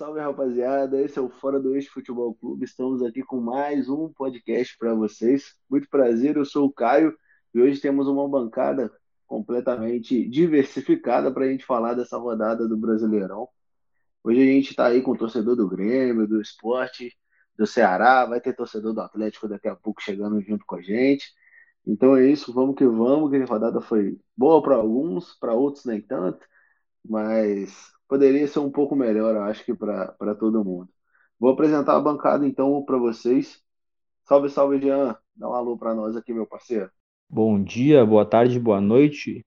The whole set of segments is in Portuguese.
salve rapaziada. Esse é o Fora do Eixo Futebol Clube. Estamos aqui com mais um podcast para vocês. Muito prazer, eu sou o Caio e hoje temos uma bancada completamente diversificada para a gente falar dessa rodada do Brasileirão. Hoje a gente está aí com o torcedor do Grêmio, do esporte, do Ceará, vai ter torcedor do Atlético daqui a pouco chegando junto com a gente. Então é isso, vamos que vamos, que a rodada foi boa para alguns, para outros nem tanto, mas poderia ser um pouco melhor, eu acho que para todo mundo. Vou apresentar a bancada então para vocês. Salve, salve, Jean. Dá um alô para nós aqui, meu parceiro. Bom dia, boa tarde, boa noite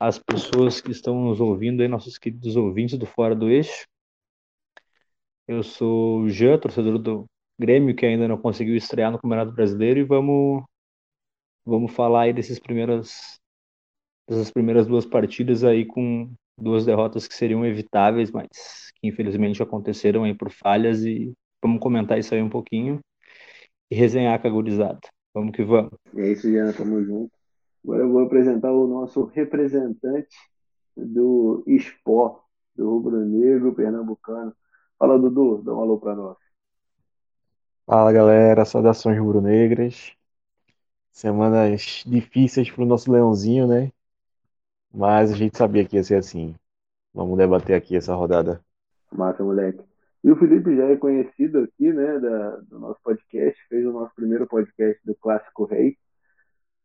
às pessoas que estão nos ouvindo aí, nossos queridos ouvintes do Fora do Eixo. Eu sou o Jean, torcedor do Grêmio, que ainda não conseguiu estrear no Campeonato Brasileiro, e vamos, vamos falar aí desses primeiras, dessas primeiras duas partidas aí com duas derrotas que seriam evitáveis, mas que infelizmente aconteceram aí por falhas, e vamos comentar isso aí um pouquinho e resenhar com a gurizada. Vamos que vamos. É isso, Jean, tamo junto. Agora eu vou apresentar o nosso representante do Sport, do Rubro Negro Pernambucano. Fala, Dudu, dá um alô para nós. Fala galera, saudações rubro-negras. Semanas difíceis para o nosso leãozinho, né? Mas a gente sabia que ia ser assim. Vamos debater aqui essa rodada. Massa, moleque. E o Felipe já é conhecido aqui, né, da, do nosso podcast, fez o nosso primeiro podcast do Clássico Rei.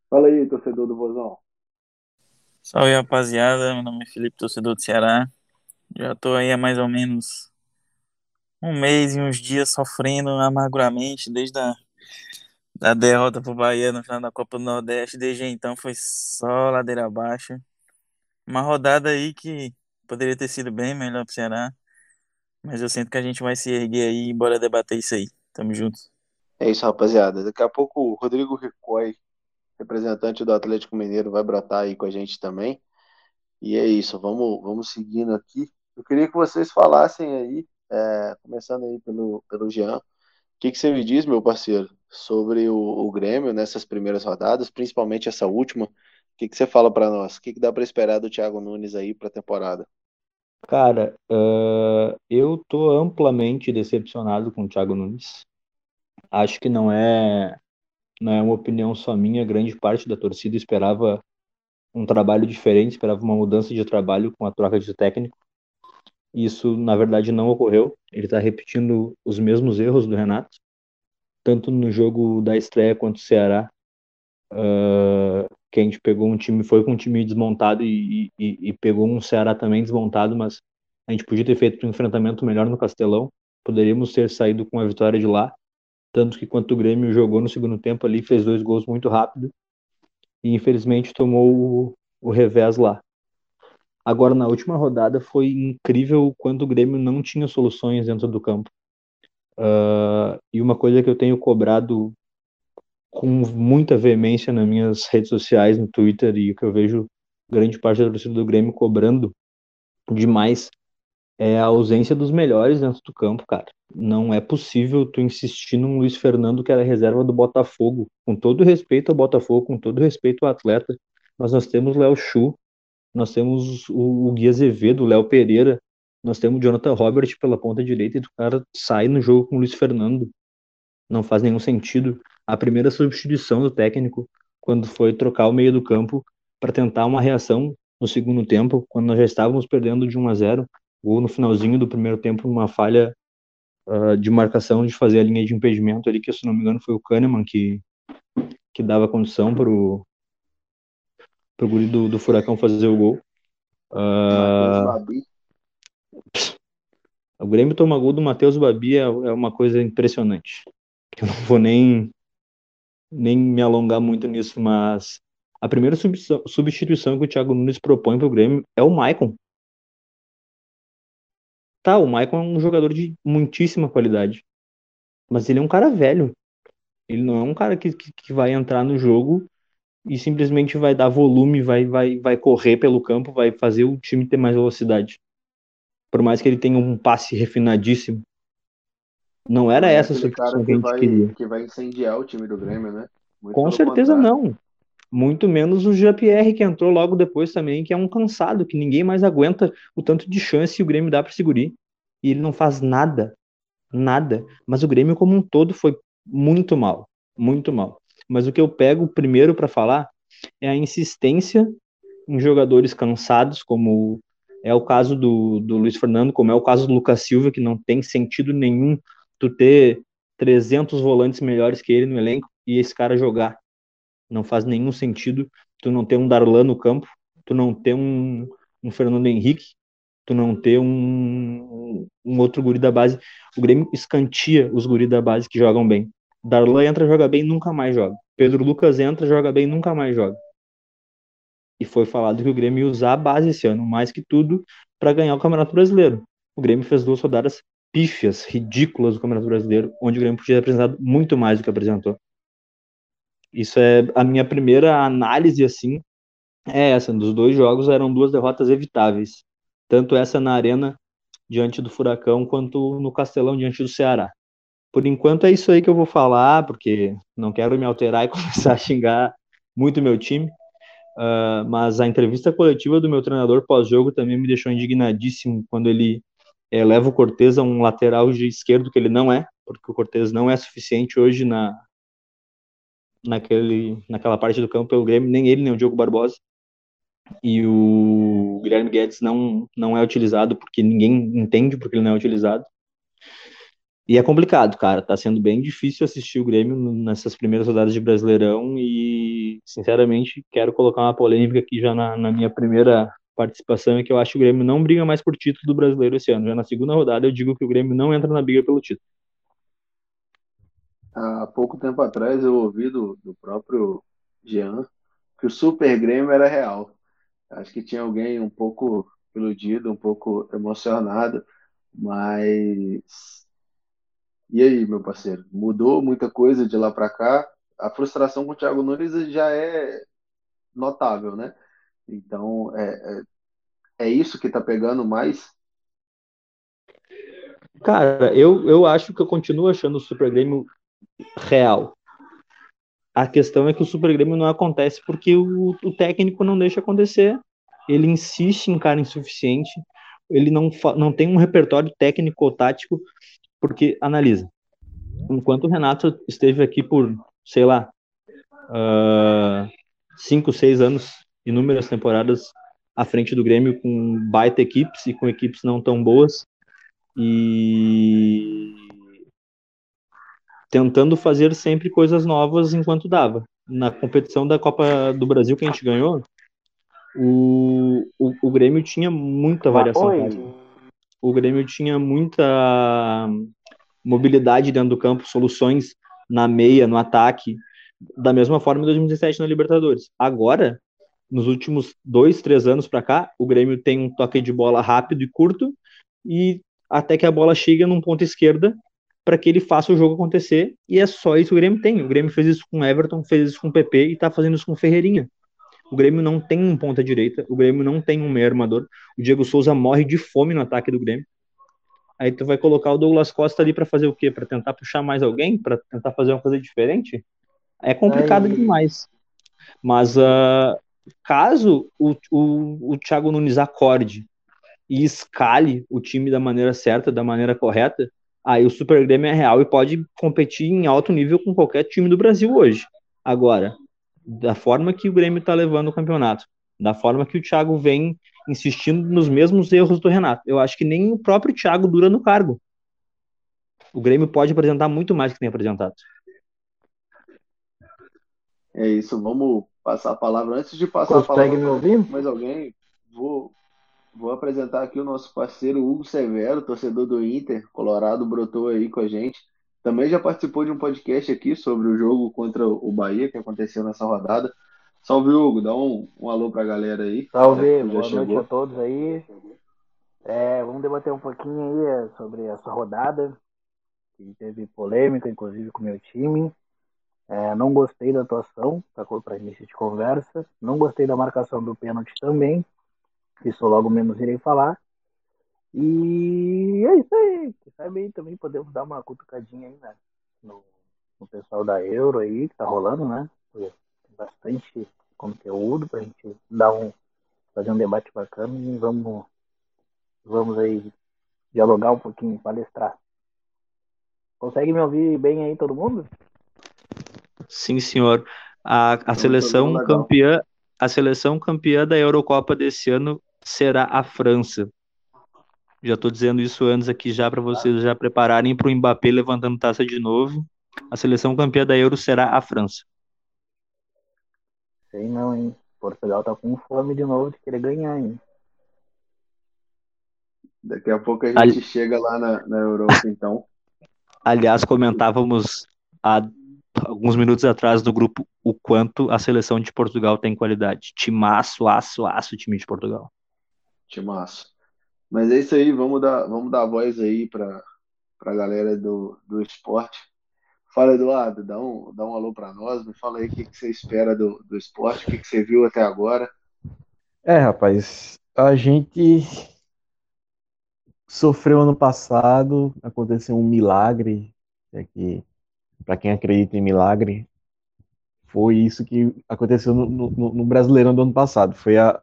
Fala aí, torcedor do Vozão. Salve, rapaziada. Meu nome é Felipe, torcedor do Ceará. Já tô aí há mais ou menos um mês e uns dias sofrendo amarguramente desde a da derrota pro Bahia no final da Copa do Nordeste. Desde então foi só ladeira abaixo. Uma rodada aí que poderia ter sido bem melhor pro Ceará. Mas eu sinto que a gente vai se erguer aí e bora debater isso aí. Tamo junto. É isso, rapaziada. Daqui a pouco o Rodrigo Ricói, representante do Atlético Mineiro, vai brotar aí com a gente também. E é isso, vamos, vamos seguindo aqui. Eu queria que vocês falassem aí é, começando aí pelo, pelo Jean. O que, que você me diz, meu parceiro, sobre o, o Grêmio nessas primeiras rodadas, principalmente essa última? O que, que você fala para nós? O que, que dá para esperar do Thiago Nunes aí para a temporada? Cara, uh, eu tô amplamente decepcionado com o Thiago Nunes. Acho que não é, não é uma opinião só minha, grande parte da torcida esperava um trabalho diferente, esperava uma mudança de trabalho com a troca de técnico. Isso, na verdade, não ocorreu. Ele está repetindo os mesmos erros do Renato, tanto no jogo da estreia quanto o Ceará, uh, que a gente pegou um time, foi com um time desmontado e, e, e, pegou um Ceará também desmontado, mas a gente podia ter feito um enfrentamento melhor no Castelão. Poderíamos ter saído com a vitória de lá, tanto que quanto o Grêmio jogou no segundo tempo ali, fez dois gols muito rápido e infelizmente tomou o, o revés lá. Agora, na última rodada, foi incrível o quanto o Grêmio não tinha soluções dentro do campo. Uh, e uma coisa que eu tenho cobrado com muita veemência nas minhas redes sociais, no Twitter, e que eu vejo grande parte da torcida do Grêmio cobrando demais, é a ausência dos melhores dentro do campo, cara. Não é possível tu insistir num Luiz Fernando que era reserva do Botafogo. Com todo respeito ao Botafogo, com todo respeito ao atleta, mas nós temos Léo Chu, nós temos o, o Gui Azevedo, o Léo Pereira, nós temos o Jonathan Robert pela ponta direita e o cara sai no jogo com o Luiz Fernando. Não faz nenhum sentido. A primeira substituição do técnico, quando foi trocar o meio do campo para tentar uma reação no segundo tempo, quando nós já estávamos perdendo de 1 a 0, ou no finalzinho do primeiro tempo, uma falha uh, de marcação de fazer a linha de impedimento ali, que se não me engano foi o Kahneman que, que dava condição para o guri do, do Furacão fazer o gol. Uh, o Grêmio toma gol do Matheus Babi é, é, uma coisa impressionante. Eu não vou nem, nem me alongar muito nisso, mas a primeira substituição que o Thiago Nunes propõe para o Grêmio é o Maicon. Tá, o Maicon é um jogador de muitíssima qualidade, mas ele é um cara velho. Ele não é um cara que, que, que vai entrar no jogo e simplesmente vai dar volume, vai, vai, vai correr pelo campo, vai fazer o time ter mais velocidade. Por mais que ele tenha um passe refinadíssimo. Não era é essa a substituição que, a gente vai, queria. Que vai incendiar o time do Grêmio, né? Muito Com certeza contrário. não. Muito menos o Jean-Pierre, que entrou logo depois também, que é um cansado, que ninguém mais aguenta o tanto de chance que o Grêmio dá para segurar. E ele não faz nada, nada. Mas o Grêmio como um todo foi muito mal, muito mal. Mas o que eu pego primeiro para falar é a insistência em jogadores cansados, como é o caso do, do Luiz Fernando, como é o caso do Lucas Silva, que não tem sentido nenhum tu ter 300 volantes melhores que ele no elenco e esse cara jogar. Não faz nenhum sentido tu não ter um Darlan no campo, tu não ter um, um Fernando Henrique, tu não ter um, um outro guri da base. O Grêmio escantia os guri da base que jogam bem. Darlan entra, joga bem, nunca mais joga. Pedro Lucas entra, joga bem, nunca mais joga. E foi falado que o Grêmio ia usar a base esse ano, mais que tudo, para ganhar o Campeonato Brasileiro. O Grêmio fez duas rodadas pífias, ridículas do Campeonato Brasileiro, onde o Grêmio podia ter apresentado muito mais do que apresentou. Isso é a minha primeira análise, assim, é essa. Dos dois jogos eram duas derrotas evitáveis. Tanto essa na Arena, diante do Furacão, quanto no Castelão, diante do Ceará. Por enquanto é isso aí que eu vou falar, porque não quero me alterar e começar a xingar muito meu time. Uh, mas a entrevista coletiva do meu treinador pós-jogo também me deixou indignadíssimo quando ele é, leva o Cortez a um lateral de esquerdo que ele não é, porque o Cortez não é suficiente hoje na naquele, naquela parte do campo pelo Grêmio, nem ele nem o Diogo Barbosa. E o Guilherme Guedes não, não é utilizado porque ninguém entende porque ele não é utilizado. E é complicado, cara. Tá sendo bem difícil assistir o Grêmio nessas primeiras rodadas de Brasileirão e, sinceramente, quero colocar uma polêmica aqui já na, na minha primeira participação, é que eu acho que o Grêmio não briga mais por título do Brasileiro esse ano. Já na segunda rodada eu digo que o Grêmio não entra na briga pelo título. Há pouco tempo atrás eu ouvi do, do próprio Jean que o Super Grêmio era real. Acho que tinha alguém um pouco iludido, um pouco emocionado, mas e aí, meu parceiro? Mudou muita coisa de lá para cá? A frustração com o Thiago Nunes já é notável, né? Então, é, é, é isso que tá pegando mais? Cara, eu, eu acho que eu continuo achando o Super Grêmio real. A questão é que o Super Grêmio não acontece porque o, o técnico não deixa acontecer. Ele insiste em cara insuficiente. Ele não, não tem um repertório técnico ou tático porque, analisa, enquanto o Renato esteve aqui por, sei lá, uh, cinco, seis anos, inúmeras temporadas à frente do Grêmio com baita equipes e com equipes não tão boas e tentando fazer sempre coisas novas enquanto dava. Na competição da Copa do Brasil que a gente ganhou, o, o, o Grêmio tinha muita variação. Oi o Grêmio tinha muita mobilidade dentro do campo, soluções na meia, no ataque, da mesma forma em 2017 na Libertadores. Agora, nos últimos dois, três anos para cá, o Grêmio tem um toque de bola rápido e curto e até que a bola chega num ponto esquerda para que ele faça o jogo acontecer e é só isso que o Grêmio tem. O Grêmio fez isso com Everton, fez isso com o PP e está fazendo isso com o Ferreirinha. O Grêmio não tem um ponta direita, o Grêmio não tem um meio armador. O Diego Souza morre de fome no ataque do Grêmio. Aí tu vai colocar o Douglas Costa ali para fazer o quê? Para tentar puxar mais alguém? Para tentar fazer uma coisa diferente? É complicado Aí... demais. Mas uh, caso o, o, o Thiago Nunes acorde e escale o time da maneira certa, da maneira correta, aí o Super Grêmio é real e pode competir em alto nível com qualquer time do Brasil hoje. Agora, da forma que o Grêmio está levando o campeonato, da forma que o Thiago vem insistindo nos mesmos erros do Renato. Eu acho que nem o próprio Thiago dura no cargo. O Grêmio pode apresentar muito mais que tem apresentado. É isso, vamos passar a palavra. Antes de passar Consegue a palavra me ouvir? mais alguém, vou, vou apresentar aqui o nosso parceiro Hugo Severo, torcedor do Inter, Colorado, brotou aí com a gente. Também já participou de um podcast aqui sobre o jogo contra o Bahia, que aconteceu nessa rodada. Salve, Hugo. Dá um, um alô pra galera aí. Salve, boa chegou. noite a todos aí. É, vamos debater um pouquinho aí é, sobre essa rodada, que teve polêmica, inclusive, com o meu time. É, não gostei da atuação, tá para início de conversa. Não gostei da marcação do pênalti também. Isso logo menos irei falar. E é isso aí. Sabe aí também podemos dar uma cutucadinha aí, né? No, no pessoal da Euro aí, que tá rolando, né? Tem bastante conteúdo pra gente dar um. fazer um debate bacana e vamos. Vamos aí dialogar um pouquinho, palestrar. Consegue me ouvir bem aí, todo mundo? Sim, senhor. A, a seleção campeã, a seleção campeã da Eurocopa desse ano será a França. Já estou dizendo isso antes aqui já para vocês já prepararem para o Mbappé levantando taça de novo. A seleção campeã da Euro será a França. Sei não, hein? Portugal tá com fome de novo de querer ganhar, hein? Daqui a pouco a gente Ali... chega lá na, na Europa, então. Aliás, comentávamos há alguns minutos atrás do grupo o quanto a seleção de Portugal tem qualidade. Timaço, aço, aço, time de Portugal. Timaço. Mas é isso aí, vamos dar, vamos dar voz aí para a galera do, do esporte. Fala, Eduardo, dá um, dá um alô para nós, me fala aí o que, que você espera do, do esporte, o que, que você viu até agora. É, rapaz, a gente sofreu ano passado, aconteceu um milagre, é que para quem acredita em milagre, foi isso que aconteceu no, no, no Brasileirão do ano passado, foi a,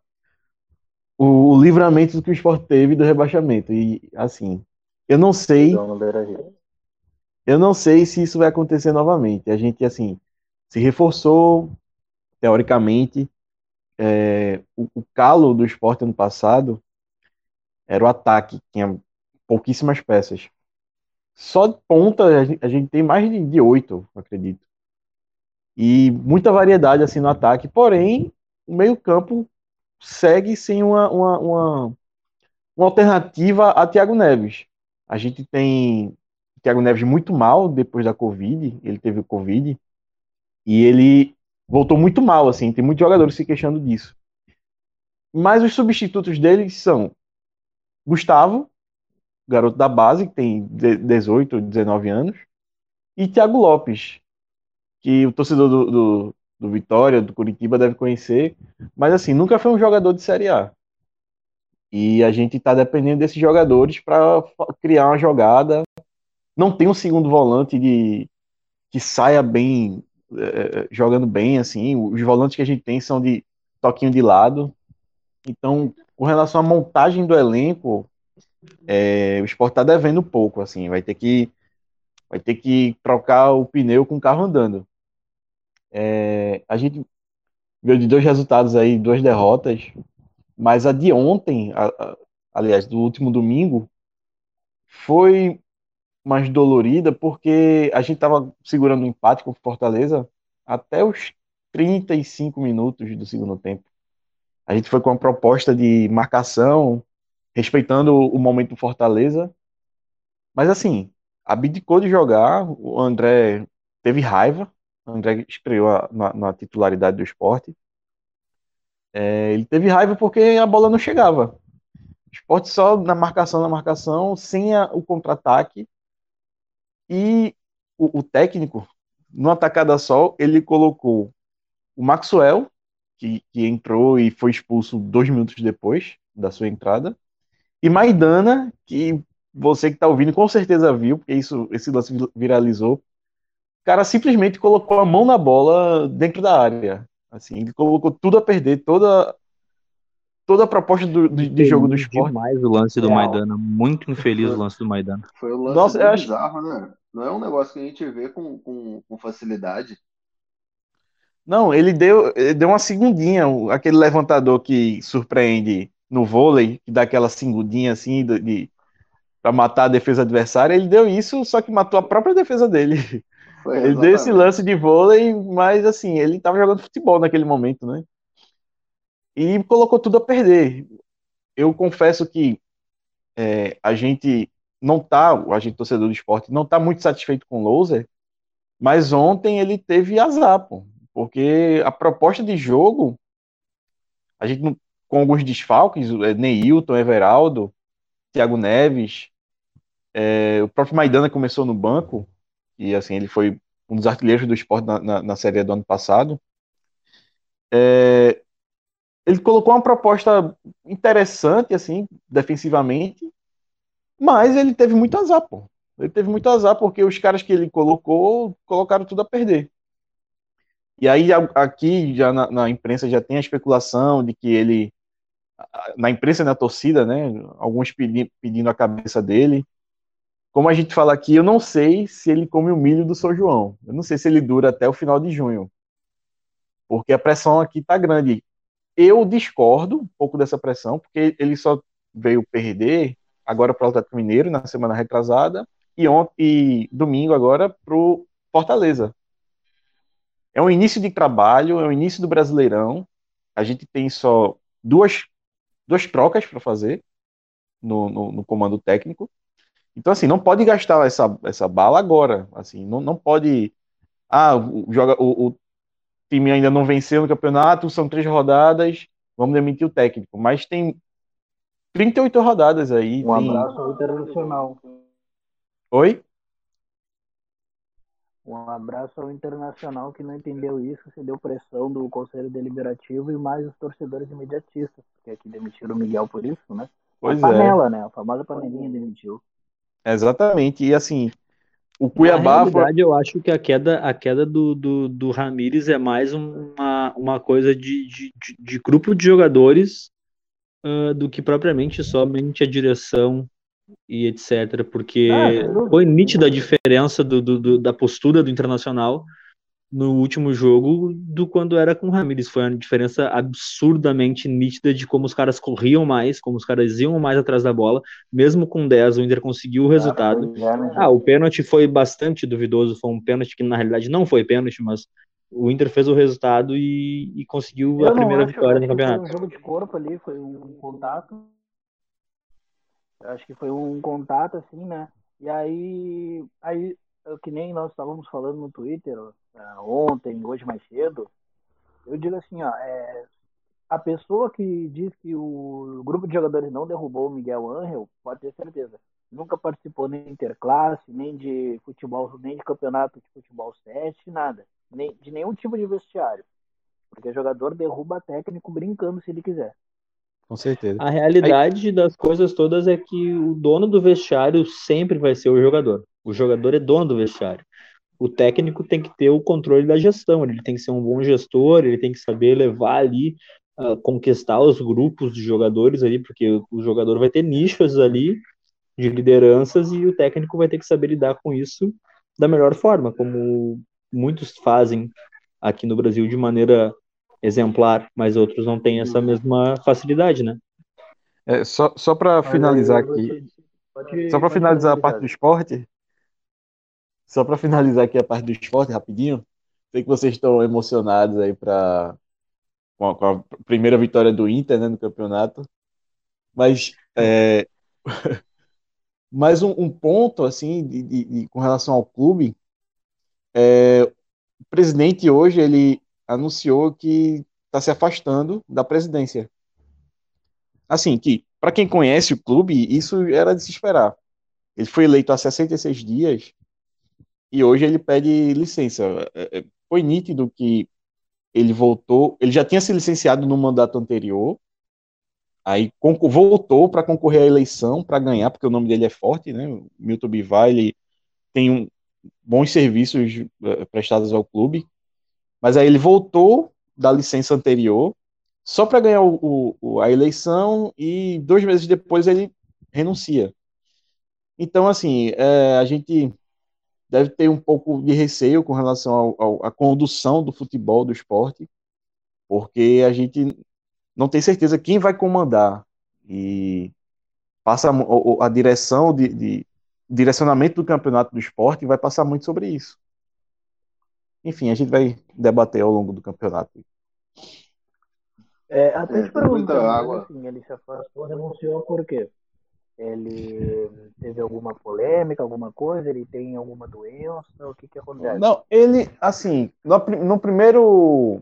o, o livramento que o esporte teve do rebaixamento, e assim, eu não sei eu não sei se isso vai acontecer novamente, a gente, assim, se reforçou, teoricamente, é, o, o calo do esporte ano passado era o ataque, tinha pouquíssimas peças. Só de ponta a gente, tem mais de, de oito, acredito. E muita variedade assim no ataque, porém o meio-campo segue sem uma, uma, uma, uma, alternativa a Thiago Neves. A gente tem Thiago Neves muito mal depois da Covid, ele teve o Covid, e ele voltou muito mal, assim, tem muitos jogadores se queixando disso. Mas os substitutos dele são Gustavo, garoto da base, que tem 18, 19 anos, e Thiago Lopes, que o torcedor do, do, do Vitória, do Curitiba, deve conhecer, mas assim, nunca foi um jogador de Série A. E a gente está dependendo desses jogadores para criar uma jogada. Não tem um segundo volante de que saia bem, é, jogando bem, assim. Os volantes que a gente tem são de toquinho de lado. Então, com relação à montagem do elenco, é, o esporte está devendo pouco, assim, vai ter que vai ter que trocar o pneu com o carro andando. É, a gente veio de dois resultados aí, duas derrotas, mas a de ontem, a, a, aliás, do último domingo, foi mais dolorida porque a gente estava segurando o um empate com o Fortaleza até os 35 minutos do segundo tempo. A gente foi com uma proposta de marcação, respeitando o momento do Fortaleza. Mas assim, abdicou de jogar, o André teve raiva, o André estreou na, na titularidade do esporte. É, ele teve raiva porque a bola não chegava. O esporte só na marcação, na marcação, sem a, o contra-ataque. E o, o técnico, no atacada só, ele colocou o Maxwell, que, que entrou e foi expulso dois minutos depois da sua entrada. E Maidana, que você que está ouvindo com certeza viu, porque isso, esse lance viralizou. O cara simplesmente colocou a mão na bola dentro da área. Assim, ele colocou tudo a perder, toda toda a proposta do, de, de jogo do esporte. mais o lance do Maidana, muito infeliz o lance do Maidana. Foi o lance Nossa, acho... bizarro, né? Não é um negócio que a gente vê com, com, com facilidade. Não, ele deu, ele deu uma segundinha, aquele levantador que surpreende no vôlei, que dá aquela segundinha assim de, de para matar a defesa adversária, ele deu isso, só que matou a própria defesa dele. Foi, ele deu esse lance de vôlei, mas assim, ele estava jogando futebol naquele momento, né? E colocou tudo a perder. Eu confesso que é, a gente não tá, a gente torcedor do esporte, não tá muito satisfeito com o Loser, mas ontem ele teve azar, pô. Porque a proposta de jogo, a gente não, com alguns desfalques, é, Neilton, Everaldo, Thiago Neves, é, o próprio Maidana começou no banco, e assim, ele foi um dos artilheiros do esporte na, na, na Série do ano passado. É, ele colocou uma proposta interessante, assim, defensivamente, mas ele teve muito azar, pô. Ele teve muito azar porque os caras que ele colocou, colocaram tudo a perder. E aí aqui já na, na, imprensa já tem a especulação de que ele na imprensa e na torcida, né? Alguns pedi, pedindo a cabeça dele. Como a gente fala aqui, eu não sei se ele come o milho do São João. Eu não sei se ele dura até o final de junho. Porque a pressão aqui tá grande. Eu discordo um pouco dessa pressão, porque ele só veio perder agora para o Atlético Mineiro na semana retrasada e ontem e domingo agora para o Fortaleza. É um início de trabalho, é o início do Brasileirão. A gente tem só duas, duas trocas para fazer no, no, no, comando técnico. Então, assim, não pode gastar essa, essa bala agora. Assim, não, não pode. Ah, joga, o, o time ainda não venceu no campeonato, são três rodadas, vamos demitir o técnico. Mas tem 38 rodadas aí. Um tem... abraço Internacional. Oi? Um abraço ao Internacional que não entendeu isso, se deu pressão do Conselho Deliberativo e mais os torcedores imediatistas, porque aqui demitiram o Miguel por isso, né? Pois a é. panela, né? A famosa panelinha demitiu. Exatamente. E assim, o Cuiabá. Na realidade, eu acho que a queda, a queda do, do, do Ramires é mais uma, uma coisa de, de, de grupo de jogadores uh, do que propriamente somente a direção e etc. Porque ah, foi nítida a diferença do, do, do, da postura do Internacional no último jogo do quando era com o Ramires. Foi uma diferença absurdamente nítida de como os caras corriam mais, como os caras iam mais atrás da bola. Mesmo com 10, o Inter conseguiu o resultado. Ah, o pênalti foi bastante duvidoso. Foi um pênalti que na realidade não foi pênalti, mas o Inter fez o resultado e, e conseguiu Eu a primeira acho, vitória no campeonato. Foi um jogo de corpo ali, foi um contato. Eu acho que foi um contato, assim, né? E aí, aí que nem nós estávamos falando no Twitter ontem, hoje mais cedo, eu digo assim, ó, é, a pessoa que diz que o grupo de jogadores não derrubou o Miguel Angel, pode ter certeza. Nunca participou nem de interclasse, nem de futebol, nem de campeonato de futebol 7, nada. Nem, de nenhum tipo de vestiário. Porque jogador derruba técnico brincando se ele quiser. Com certeza. A realidade Aí... das coisas todas é que o dono do vestiário sempre vai ser o jogador. O jogador é dono do vestiário. O técnico tem que ter o controle da gestão, ele tem que ser um bom gestor, ele tem que saber levar ali, uh, conquistar os grupos de jogadores ali, porque o jogador vai ter nichos ali de lideranças e o técnico vai ter que saber lidar com isso da melhor forma, como muitos fazem aqui no Brasil de maneira exemplar, mas outros não têm essa mesma facilidade, né? É, só só para finalizar aqui, pode, só para finalizar a parte do esporte, só para finalizar aqui a parte do esporte rapidinho, sei que vocês estão emocionados aí para com, com, a primeira vitória do Inter né, no campeonato, mas é, mais um, um, ponto assim de, de, de, com relação ao clube, é, o presidente hoje ele anunciou que está se afastando da presidência. Assim, que para quem conhece o clube, isso era de se esperar. Ele foi eleito há 66 dias e hoje ele pede licença. É, é, foi nítido que ele voltou, ele já tinha se licenciado no mandato anterior, aí voltou para concorrer à eleição, para ganhar, porque o nome dele é forte, né? O Milton Bivar, ele tem um, bons serviços uh, prestados ao clube, mas aí ele voltou da licença anterior só para ganhar o, o, a eleição e dois meses depois ele renuncia. Então, assim, é, a gente deve ter um pouco de receio com relação à condução do futebol, do esporte, porque a gente não tem certeza quem vai comandar e passa a, a direção de, de direcionamento do campeonato do esporte vai passar muito sobre isso. Enfim, a gente vai debater ao longo do campeonato. É, até te perguntando, água. assim, ele se afastou, renunciou por quê? Ele teve alguma polêmica, alguma coisa? Ele tem alguma doença? O que que acontece? Não, ele, assim, no, no primeiro,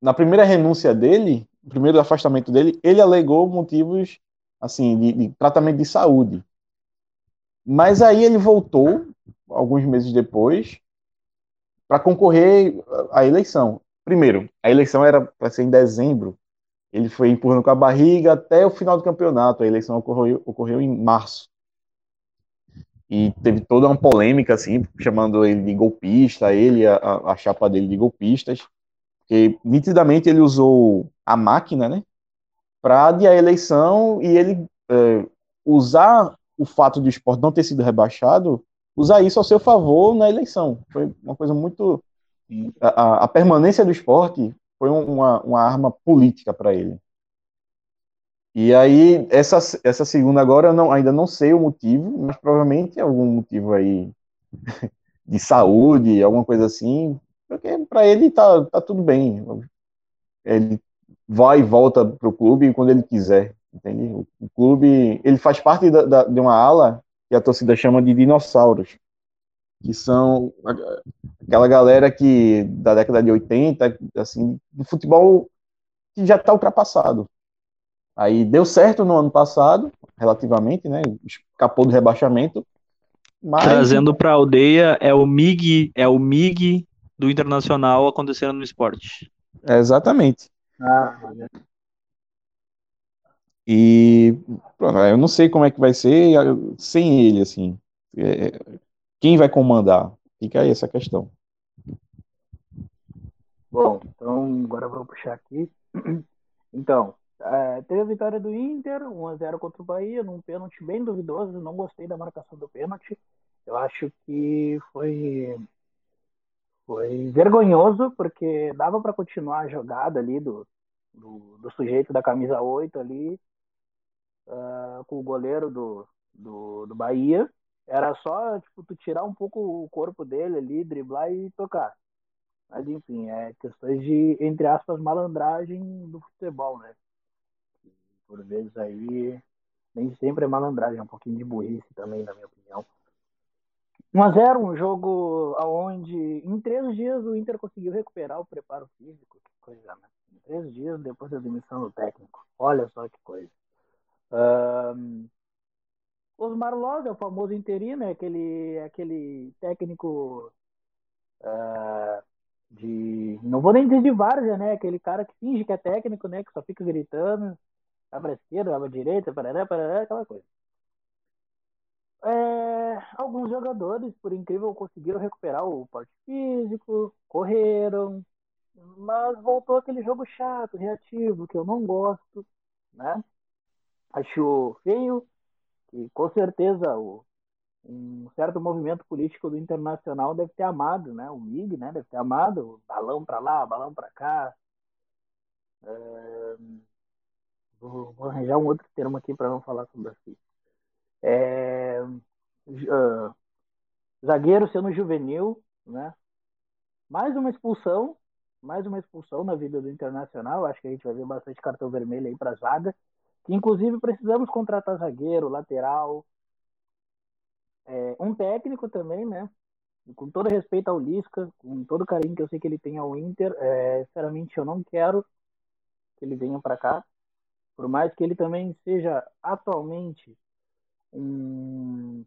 na primeira renúncia dele, no primeiro afastamento dele, ele alegou motivos, assim, de, de tratamento de saúde. Mas aí ele voltou, alguns meses depois, para concorrer à eleição. Primeiro, a eleição era para ser em dezembro. Ele foi empurrando com a barriga até o final do campeonato. A eleição ocorreu, ocorreu em março. E teve toda uma polêmica, assim, chamando ele de golpista, ele, a, a chapa dele de golpistas. Porque, nitidamente, ele usou a máquina, né? para adiar a eleição e ele é, usar o fato do esporte não ter sido rebaixado, usar isso ao seu favor na eleição. Foi uma coisa muito. A, a permanência do esporte foi uma, uma arma política para ele. E aí, essa, essa segunda agora, não, ainda não sei o motivo, mas provavelmente é algum motivo aí de saúde, alguma coisa assim, porque para ele tá, tá tudo bem. Ele vai e volta o clube quando ele quiser, entende? O, clube, ele faz parte da, da, de uma ala que a torcida chama de dinossauros, que são aquela galera que da década de 80, assim, do futebol que já está ultrapassado. Aí deu certo no ano passado, relativamente, né? Escapou do rebaixamento. Mas... Trazendo para a aldeia é o MIG, é o MIG do Internacional acontecendo no esporte. É, exatamente. Ah, e eu não sei como é que vai ser sem ele, assim. É, quem vai comandar? Fica aí essa questão. Bom, então agora vou puxar aqui. Então, é, teve a vitória do Inter, 1x0 contra o Bahia, num pênalti bem duvidoso. Não gostei da marcação do pênalti. Eu acho que foi foi vergonhoso, porque dava para continuar a jogada ali do, do, do, sujeito da camisa 8 ali, uh, com o goleiro do, do, do Bahia. Era só tipo, tu tirar um pouco o corpo dele ali, driblar e tocar. Mas enfim, é questões de, entre aspas, malandragem do futebol, né? Por vezes aí nem sempre é malandragem, é um pouquinho de burrice também, na minha opinião. 1x0, um jogo onde em três dias o Inter conseguiu recuperar o preparo físico. Que coisa, né? Em três dias depois da demissão do técnico. Olha só que coisa. Osmar Loz é o famoso interino, é aquele, é aquele técnico uh, de. Não vou nem dizer de várzea, né? Aquele cara que finge que é técnico, né? Que só fica gritando. Abre a esquerda, abre a direita, parará, parará, aquela coisa. É, alguns jogadores, por incrível, conseguiram recuperar o porte físico, correram, mas voltou aquele jogo chato, reativo, que eu não gosto, né? Acho feio, e com certeza o, um certo movimento político do internacional deve ter amado, né? O MIG, né? Deve ter amado, balão para lá, balão para cá. É, vou, vou, arranjar um outro termo aqui para não falar sobre assim. É, uh, zagueiro sendo juvenil, né? Mais uma expulsão, mais uma expulsão na vida do Internacional. Acho que a gente vai ver bastante cartão vermelho aí para zaga. Que inclusive precisamos contratar zagueiro, lateral, é, um técnico também, né? Com todo respeito ao Lisca, com todo carinho que eu sei que ele tem ao Inter, é, sinceramente eu não quero que ele venha para cá. Por mais que ele também seja atualmente um,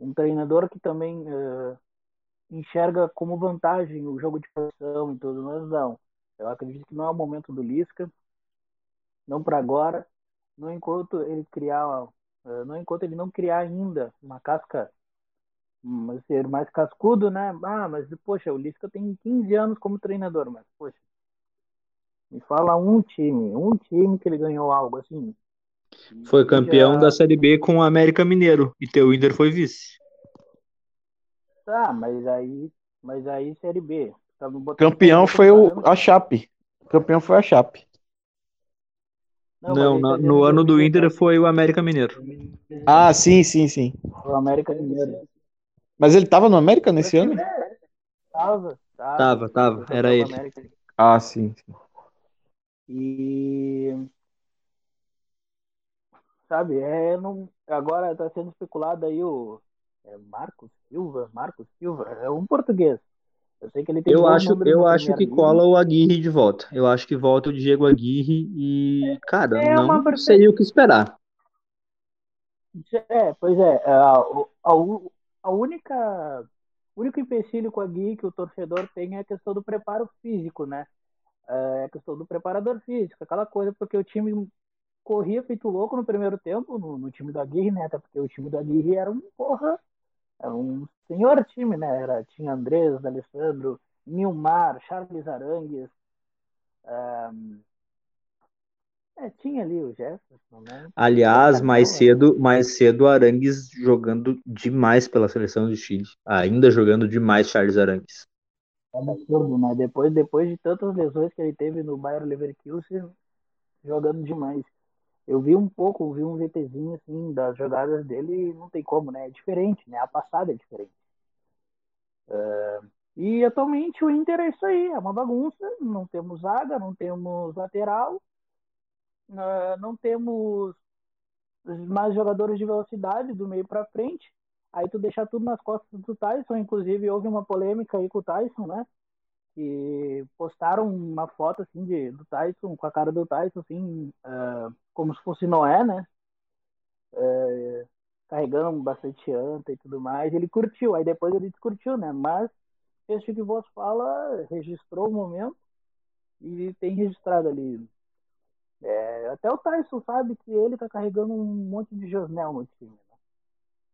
um treinador que também uh, enxerga como vantagem o jogo de posição e tudo, mas não. Eu acredito que não é o momento do Lisca, não para agora, não enquanto ele criar, uh, não enquanto ele não criar ainda uma casca um, ser mais cascudo, né? Ah, mas poxa, o Lisca tem 15 anos como treinador, mas poxa, me fala um time, um time que ele ganhou algo assim, foi campeão já... da Série B com o América Mineiro e teu Inter foi vice. Tá, mas aí, mas aí Série B. Tá campeão foi o, a Chape. Campeão foi a Chape. Não, Não no ano do Inter foi o América Mineiro. Ah, sim, sim, sim. O América Mineiro. Mas ele tava no América nesse ano? Tava, tava. Tava, tava. Era ele. Ah, sim, sim. E sabe? É, não, agora está sendo especulado aí o é Marcos Silva, Marcos Silva, é um português. Eu sei que ele tem Eu acho, eu acho que cola o Aguirre de volta. Eu acho que volta o Diego Aguirre e, cara, é não sei o que esperar. É, pois é, a, a, a única o único empecilho com a Gui que o torcedor tem é a questão do preparo físico, né? É a questão do preparador físico, aquela coisa, porque o time corria feito louco no primeiro tempo no, no time do Aguirre, né? Até porque o time do Aguirre era um porra, era um senhor time, né? Era, tinha Andrés, Alessandro, Nilmar, Charles Arangues, um, É, tinha ali o Jefferson, né? Aliás, mais cedo, mais cedo Arangues jogando demais pela seleção do Chile. Ainda jogando demais Charles Arangues. É absurdo, né? Depois, depois de tantas lesões que ele teve no Bayern Leverkusen, jogando demais. Eu vi um pouco, vi um VTzinho assim das jogadas dele e não tem como, né? É diferente, né? A passada é diferente. Uh, e atualmente o Inter é isso aí, é uma bagunça. Não temos zaga, não temos lateral, uh, não temos mais jogadores de velocidade do meio para frente. Aí tu deixa tudo nas costas do Tyson. Inclusive houve uma polêmica aí com o Tyson, né? que postaram uma foto assim de, do Tyson, com a cara do Tyson, assim, uh, como se fosse Noé, né? Uh, carregando bastante anta e tudo mais. Ele curtiu, aí depois ele descurtiu, né? Mas este que vos fala registrou o momento e tem registrado ali. É, até o Tyson sabe que ele tá carregando um monte de Josnel no time. Né?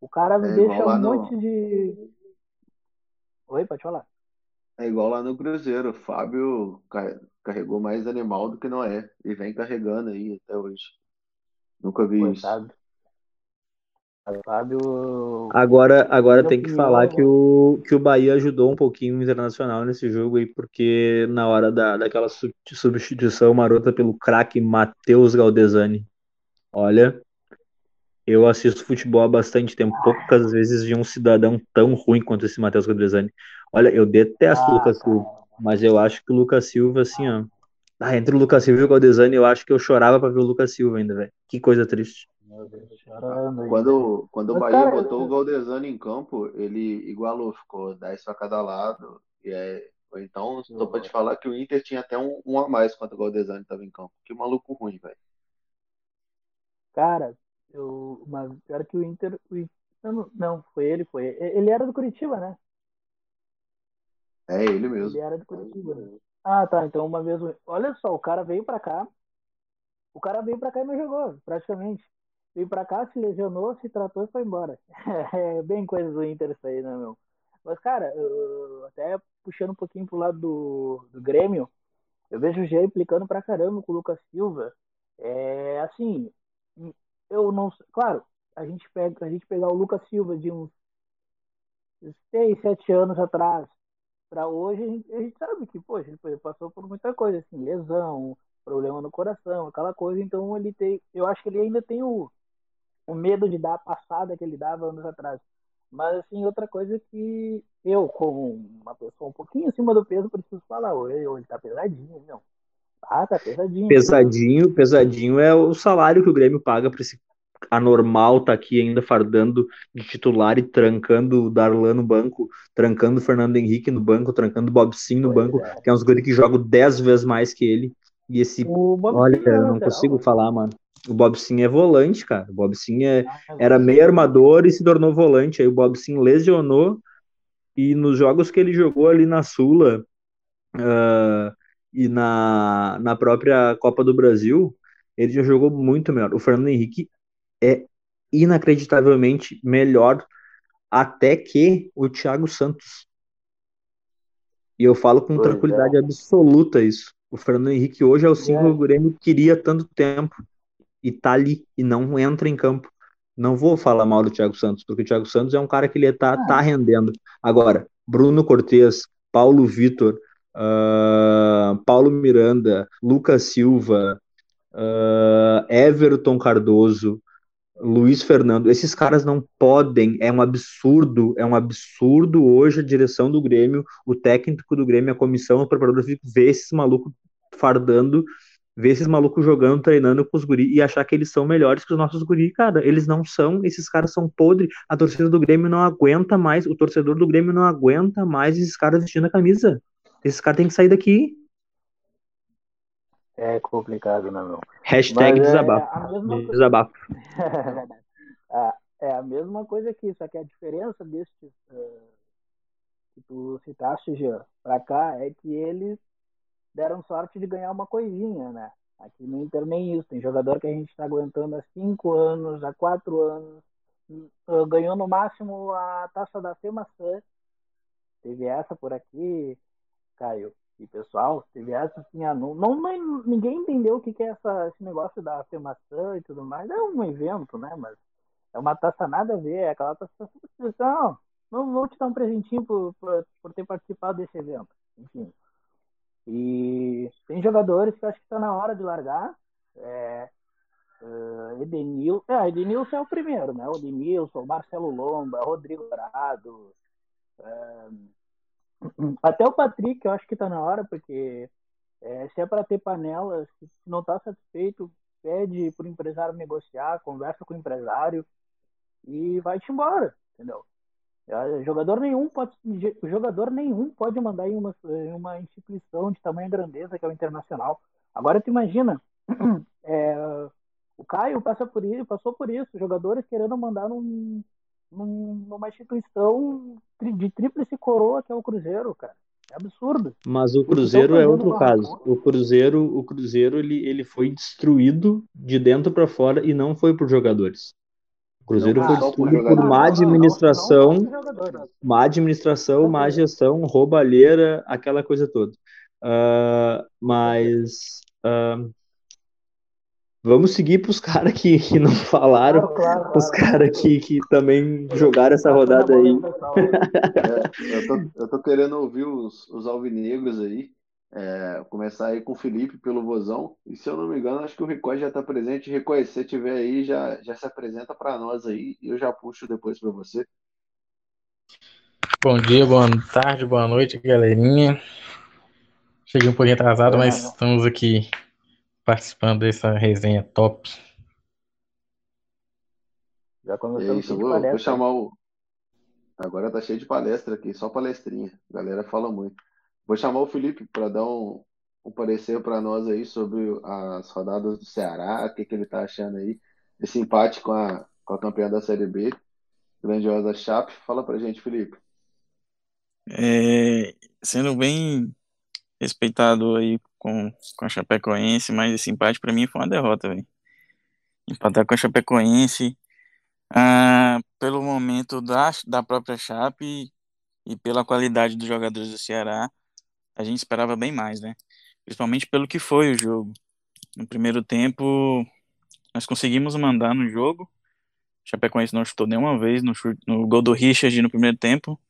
O cara é deixa um no... monte de. Oi, pode falar. É igual lá no Cruzeiro. O Fábio carregou mais animal do que não é. E vem carregando aí até hoje. Nunca vi Coitado. isso. Fábio. Agora, agora tem que falar que o, que o Bahia ajudou um pouquinho o Internacional nesse jogo aí, porque na hora da, daquela substituição marota pelo craque Matheus Galdesani. Olha, eu assisto futebol há bastante tempo, poucas vezes vi um cidadão tão ruim quanto esse Matheus Galdesani. Olha, eu detesto ah, o Lucas Silva, mas eu acho que o Lucas Silva, assim, ó. Ah, entre o Lucas Silva e o Galdesani, eu acho que eu chorava pra ver o Lucas Silva ainda, velho. Que coisa triste. Quando, quando o Bahia cara, botou eu... o Galdesani em campo, ele igualou, ficou 10 pra cada lado. E é, então, estou pra te falar que o Inter tinha até um, um a mais quando o Galdesani tava em campo. Que maluco ruim, velho. Cara, eu, mas pior que o Inter. O, não, não, foi ele, foi. Ele era do Curitiba, né? É ele mesmo. Ele era do Curitiba. Ah, tá. Então uma vez. Olha só, o cara veio pra cá. O cara veio pra cá e não jogou, praticamente. Veio pra cá, se lesionou, se tratou e foi embora. É bem coisa do Inter isso aí, né, meu? Mas, cara, eu, até puxando um pouquinho pro lado do, do Grêmio, eu vejo o Gê implicando pra caramba com o Lucas Silva. É assim, eu não. Claro, a gente pega, a gente pegar o Lucas Silva de uns 6, 7 anos atrás para hoje, a gente, a gente, sabe que, poxa, ele passou por muita coisa, assim, lesão, problema no coração, aquela coisa, então ele tem, eu acho que ele ainda tem o, o medo de dar a passada que ele dava anos atrás. Mas, assim, outra coisa que eu, como uma pessoa um pouquinho acima do peso, preciso falar, ele, ele tá pesadinho, não. Ah, tá pesadinho. Pesadinho, pesadinho é o salário que o Grêmio paga para esse anormal tá aqui ainda fardando de titular e trancando o Darlan no banco, trancando o Fernando Henrique no banco, trancando o Bob Sim no pois banco, é. que é uns guri que jogam 10 vezes mais que ele. E esse. Olha, é eu não consigo falar, mano. O Bob Sim é volante, cara. O Bob Sim é, ah, era meio armador e se tornou volante. Aí o Bob Sim lesionou e nos jogos que ele jogou ali na Sula uh, e na, na própria Copa do Brasil, ele já jogou muito melhor. O Fernando Henrique é inacreditavelmente melhor até que o Thiago Santos. E eu falo com pois tranquilidade é. absoluta isso. O Fernando Henrique hoje é o símbolo é. que o Grêmio queria tanto tempo. E tá ali, e não entra em campo. Não vou falar mal do Thiago Santos, porque o Thiago Santos é um cara que ele tá, ah. tá rendendo. Agora, Bruno Cortes, Paulo Vitor, uh, Paulo Miranda, Lucas Silva, uh, Everton Cardoso, Luiz Fernando, esses caras não podem, é um absurdo, é um absurdo hoje a direção do Grêmio, o técnico do Grêmio, a comissão, o preparador físico, ver esses malucos fardando, ver esses malucos jogando, treinando com os guri e achar que eles são melhores que os nossos guri, cara, eles não são, esses caras são podres, a torcida do Grêmio não aguenta mais, o torcedor do Grêmio não aguenta mais esses caras vestindo a camisa, esses caras têm que sair daqui. É complicado, né, meu? Hashtag Mas desabafo. É mesma... Desabafo. é a mesma coisa aqui, só que a diferença destes uh, que tu citaste, Jean, pra cá, é que eles deram sorte de ganhar uma coisinha, né? Aqui no Inter nem isso. Tem jogador que a gente está aguentando há cinco anos, há quatro anos. Uh, ganhou no máximo a taça da FEMAçã. Teve essa por aqui, Caio. e pessoal, se tivesse assim, ah, não, não, ninguém entendeu o que, que é essa, esse negócio da afirmação e tudo mais. É um evento, né? Mas é uma taça nada a ver, é aquela taça não, não vou te dar um presentinho por, por, por ter participado desse evento. Enfim. E tem jogadores que acho que está na hora de largar. É, uh, é, Edenilson é o primeiro, né? O Edenilson, Marcelo Lomba, Rodrigo Dourado. É, até o Patrick, eu acho que está na hora, porque é, se é para ter panelas, se não está satisfeito, pede para o empresário negociar, conversa com o empresário e vai-te embora, entendeu? É, jogador nenhum pode, jogador nenhum pode mandar em uma, em uma instituição de tamanha grandeza que é o internacional. Agora tu imagina, é, o Caio passa por isso, passou por isso, jogadores querendo mandar num, numa instituição de tríplice coroa que é o Cruzeiro, cara. É absurdo. Mas o Cruzeiro é outro caso. O Cruzeiro, o Cruzeiro ele, ele foi destruído de dentro para fora e não foi por jogadores. O Cruzeiro não, foi destruído por, por má administração, não, não, má administração, má gestão, roubalheira, aquela coisa toda. Uh, mas uh, Vamos seguir para os caras que, que não falaram, claro, claro, os caras que, que também jogaram essa rodada aí. É, eu, tô, eu tô querendo ouvir os, os alvinegros aí. É, começar aí com o Felipe pelo Vozão. E se eu não me engano, acho que o Ricó já está presente. Ricó, se você estiver aí, já, já se apresenta para nós aí. E eu já puxo depois para você. Bom dia, boa tarde, boa noite, galerinha. Cheguei um pouquinho atrasado, é. mas estamos aqui participando dessa resenha top. Já começamos é isso, vou, vou, chamar o. Agora tá cheio de palestra aqui, só palestrinha. A galera fala muito. Vou chamar o Felipe para dar um, um parecer para nós aí sobre as rodadas do Ceará, o que, que ele tá achando aí, esse empate com a, com a campeã da Série B, grandiosa Chape. Fala pra gente, Felipe. É, sendo bem respeitado aí com, com a Chapecoense, mas esse empate para mim foi uma derrota, velho. Empatar com a Chapecoense, ah, pelo momento da, da própria Chape e, pela qualidade dos jogadores do Ceará, a gente esperava bem mais, né? Principalmente pelo que foi o jogo. No primeiro tempo, nós conseguimos mandar no jogo. Chapecoense não chutou nenhuma vez no, no gol do Richard no primeiro tempo.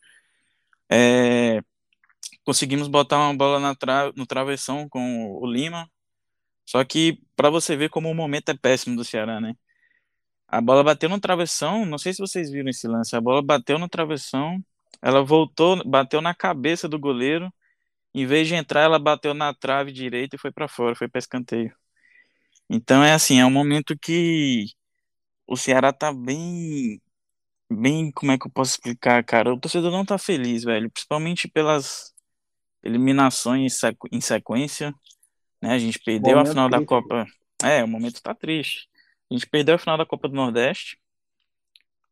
É, conseguimos botar uma bola na tra no travessão com o Lima. Só que para você ver como o momento é péssimo do Ceará, né? A bola bateu no travessão, não sei se vocês viram esse lance. A bola bateu no travessão, ela voltou, bateu na cabeça do goleiro. Em vez de entrar, ela bateu na trave direita e foi para fora, foi para escanteio. Então é assim, é um momento que o Ceará tá bem bem, como é que eu posso explicar, cara? O torcedor não tá feliz, velho, principalmente pelas eliminações em sequência, né? A gente perdeu momento a final triste. da Copa. É, o momento tá triste. A gente perdeu a final da Copa do Nordeste.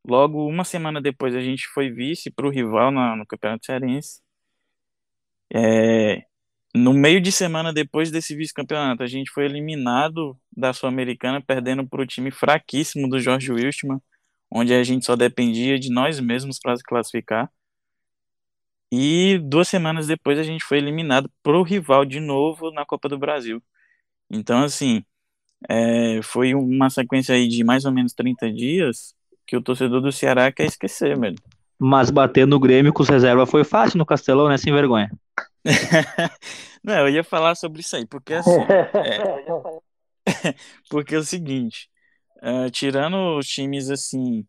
Logo, uma semana depois, a gente foi vice para o rival na, no Campeonato Cearense. É, no meio de semana depois desse vice-campeonato, a gente foi eliminado da Sul-Americana, perdendo para o time fraquíssimo do Jorge Wilstmann, onde a gente só dependia de nós mesmos para se classificar. E duas semanas depois a gente foi eliminado pro rival de novo na Copa do Brasil. Então, assim, é, foi uma sequência aí de mais ou menos 30 dias que o torcedor do Ceará quer esquecer, velho. Mas bater no Grêmio com os reservas foi fácil no Castelão, né? Sem vergonha. Não, eu ia falar sobre isso aí, porque assim. É... porque é o seguinte: uh, tirando os times assim,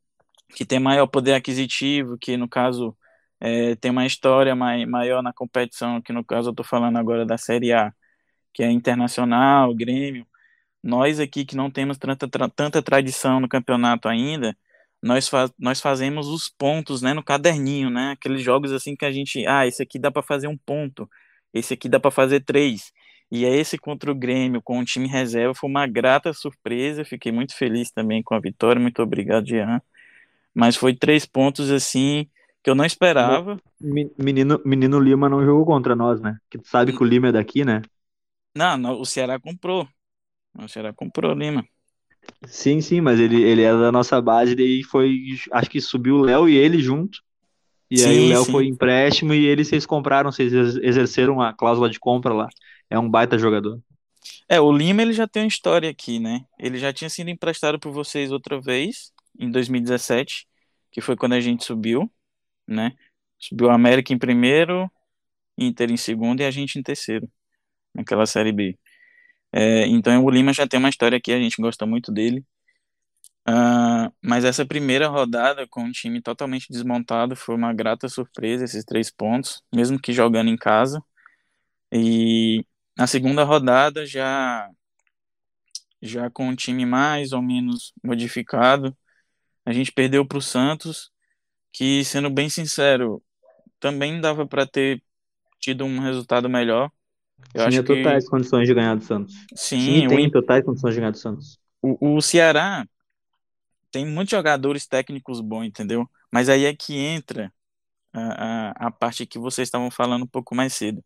que tem maior poder aquisitivo, que no caso é, tem uma história mai, maior na competição, que no caso eu estou falando agora da Série A, que é internacional, Grêmio. Nós aqui que não temos tanta, tanta tradição no campeonato ainda, nós, nós fazemos os pontos né, no caderninho, né? Aqueles jogos assim que a gente, ah, esse aqui dá para fazer um ponto, esse aqui dá para fazer três. E é esse contra o Grêmio, com o time reserva, foi uma grata surpresa. Fiquei muito feliz também com a vitória. Muito obrigado, Jean. Mas foi três pontos assim que eu não esperava. Menino, menino Lima não jogou contra nós, né? Que tu sabe que o Lima é daqui, né? Não, não o Ceará comprou. O Ceará comprou o Lima. Sim, sim, mas ele, ele era da nossa base, daí foi. Acho que subiu o Léo e ele junto. E aí o Sim, Léo sim. foi empréstimo e eles vocês compraram, vocês ex- exerceram a cláusula de compra lá. É um baita jogador. É, o Lima ele já tem uma história aqui, né? Ele já tinha sido emprestado por vocês outra vez, em 2017, que foi quando a gente subiu, né? Subiu o América em primeiro, Inter em segundo e a gente em terceiro, naquela Série B. É, então o Lima já tem uma história aqui, a gente gosta muito dele. Ah, mas essa primeira rodada com o time totalmente desmontado foi uma grata surpresa, esses três pontos, mesmo que jogando em casa. E na segunda rodada já já com o time mais ou menos modificado, a gente perdeu para o Santos, que sendo bem sincero, também dava para ter tido um resultado melhor. Eu Tinha acho que totais condições de ganhar do Santos. Sim, o, tem totais condições de ganhar do Santos. o, o Ceará tem muitos jogadores técnicos bons, entendeu? Mas aí é que entra a, a, a parte que vocês estavam falando um pouco mais cedo.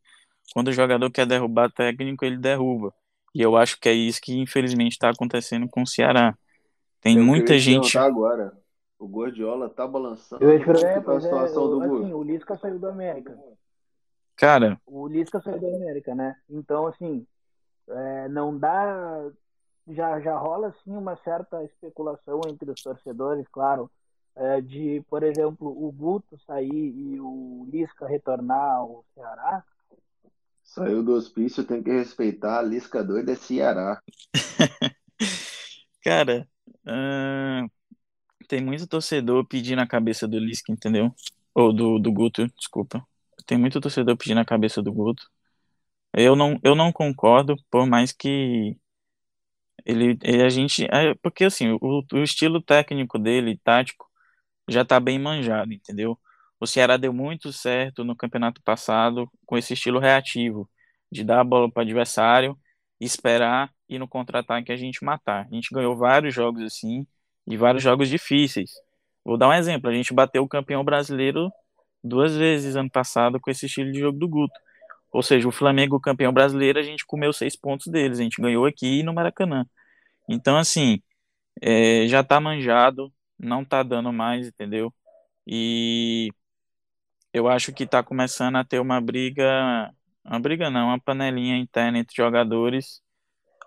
Quando o jogador quer derrubar técnico, ele derruba. E eu acho que é isso que infelizmente está acontecendo com o Ceará. Tem É que eu muita gente. agora. O Gordiola tá balançando. Eu perguntar, que tá a pois é, situação do assim, o Lisca saiu do América. Cara, O Lisca saiu do América, né? Então, assim, é, não dá. Já, já rola, assim, uma certa especulação entre os torcedores, claro, é, de, por exemplo, o Guto sair e o Lisca retornar ao Ceará. Saiu do hospício, tem que respeitar. A Lisca doida é Ceará. cara, ahn, tem muito torcedor pedindo a cabeça do Lisca, entendeu? Ou do, do Guto, desculpa. Tem muito torcedor pedindo a cabeça do Guto. Eu não, eu não concordo, por mais que ele, ele- a gente, é, porque assim, o, o estilo técnico dele, tático, já tá bem manjado, entendeu? O Ceará deu muito certo no campeonato passado com esse estilo reativo, de dar a bola para o adversário, esperar e no contra-ataque a gente matar. A gente ganhou vários jogos assim e vários jogos difíceis. Vou dar um exemplo, a gente bateu o campeão brasileiro duas vezes ano passado com esse estilo de jogo do Guto. Ou seja, o Flamengo campeão brasileiro, a gente comeu seis pontos deles, a gente ganhou aqui no Maracanã. Então, assim, é, já tá manjado, não tá dando mais, entendeu? E eu acho que tá começando a ter uma briga, uma briga não, uma panelinha interna entre jogadores,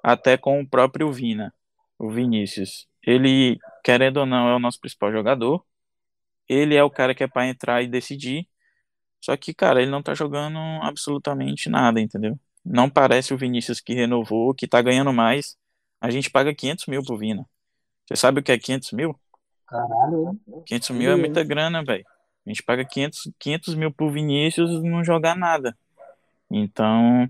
até com o próprio Vina, o Vinícius. Ele, querendo ou não, é o nosso principal jogador. Ele é o cara que é para entrar e decidir. Só que, cara, ele não tá jogando absolutamente nada, entendeu? Não parece o Vinícius que renovou, que tá ganhando mais. A gente paga 500 mil pro Vina. Você sabe o que é 500 mil? Caralho, 500 mil é muita grana, velho. A gente paga 500, 500 mil pro Vinícius não jogar nada. Então,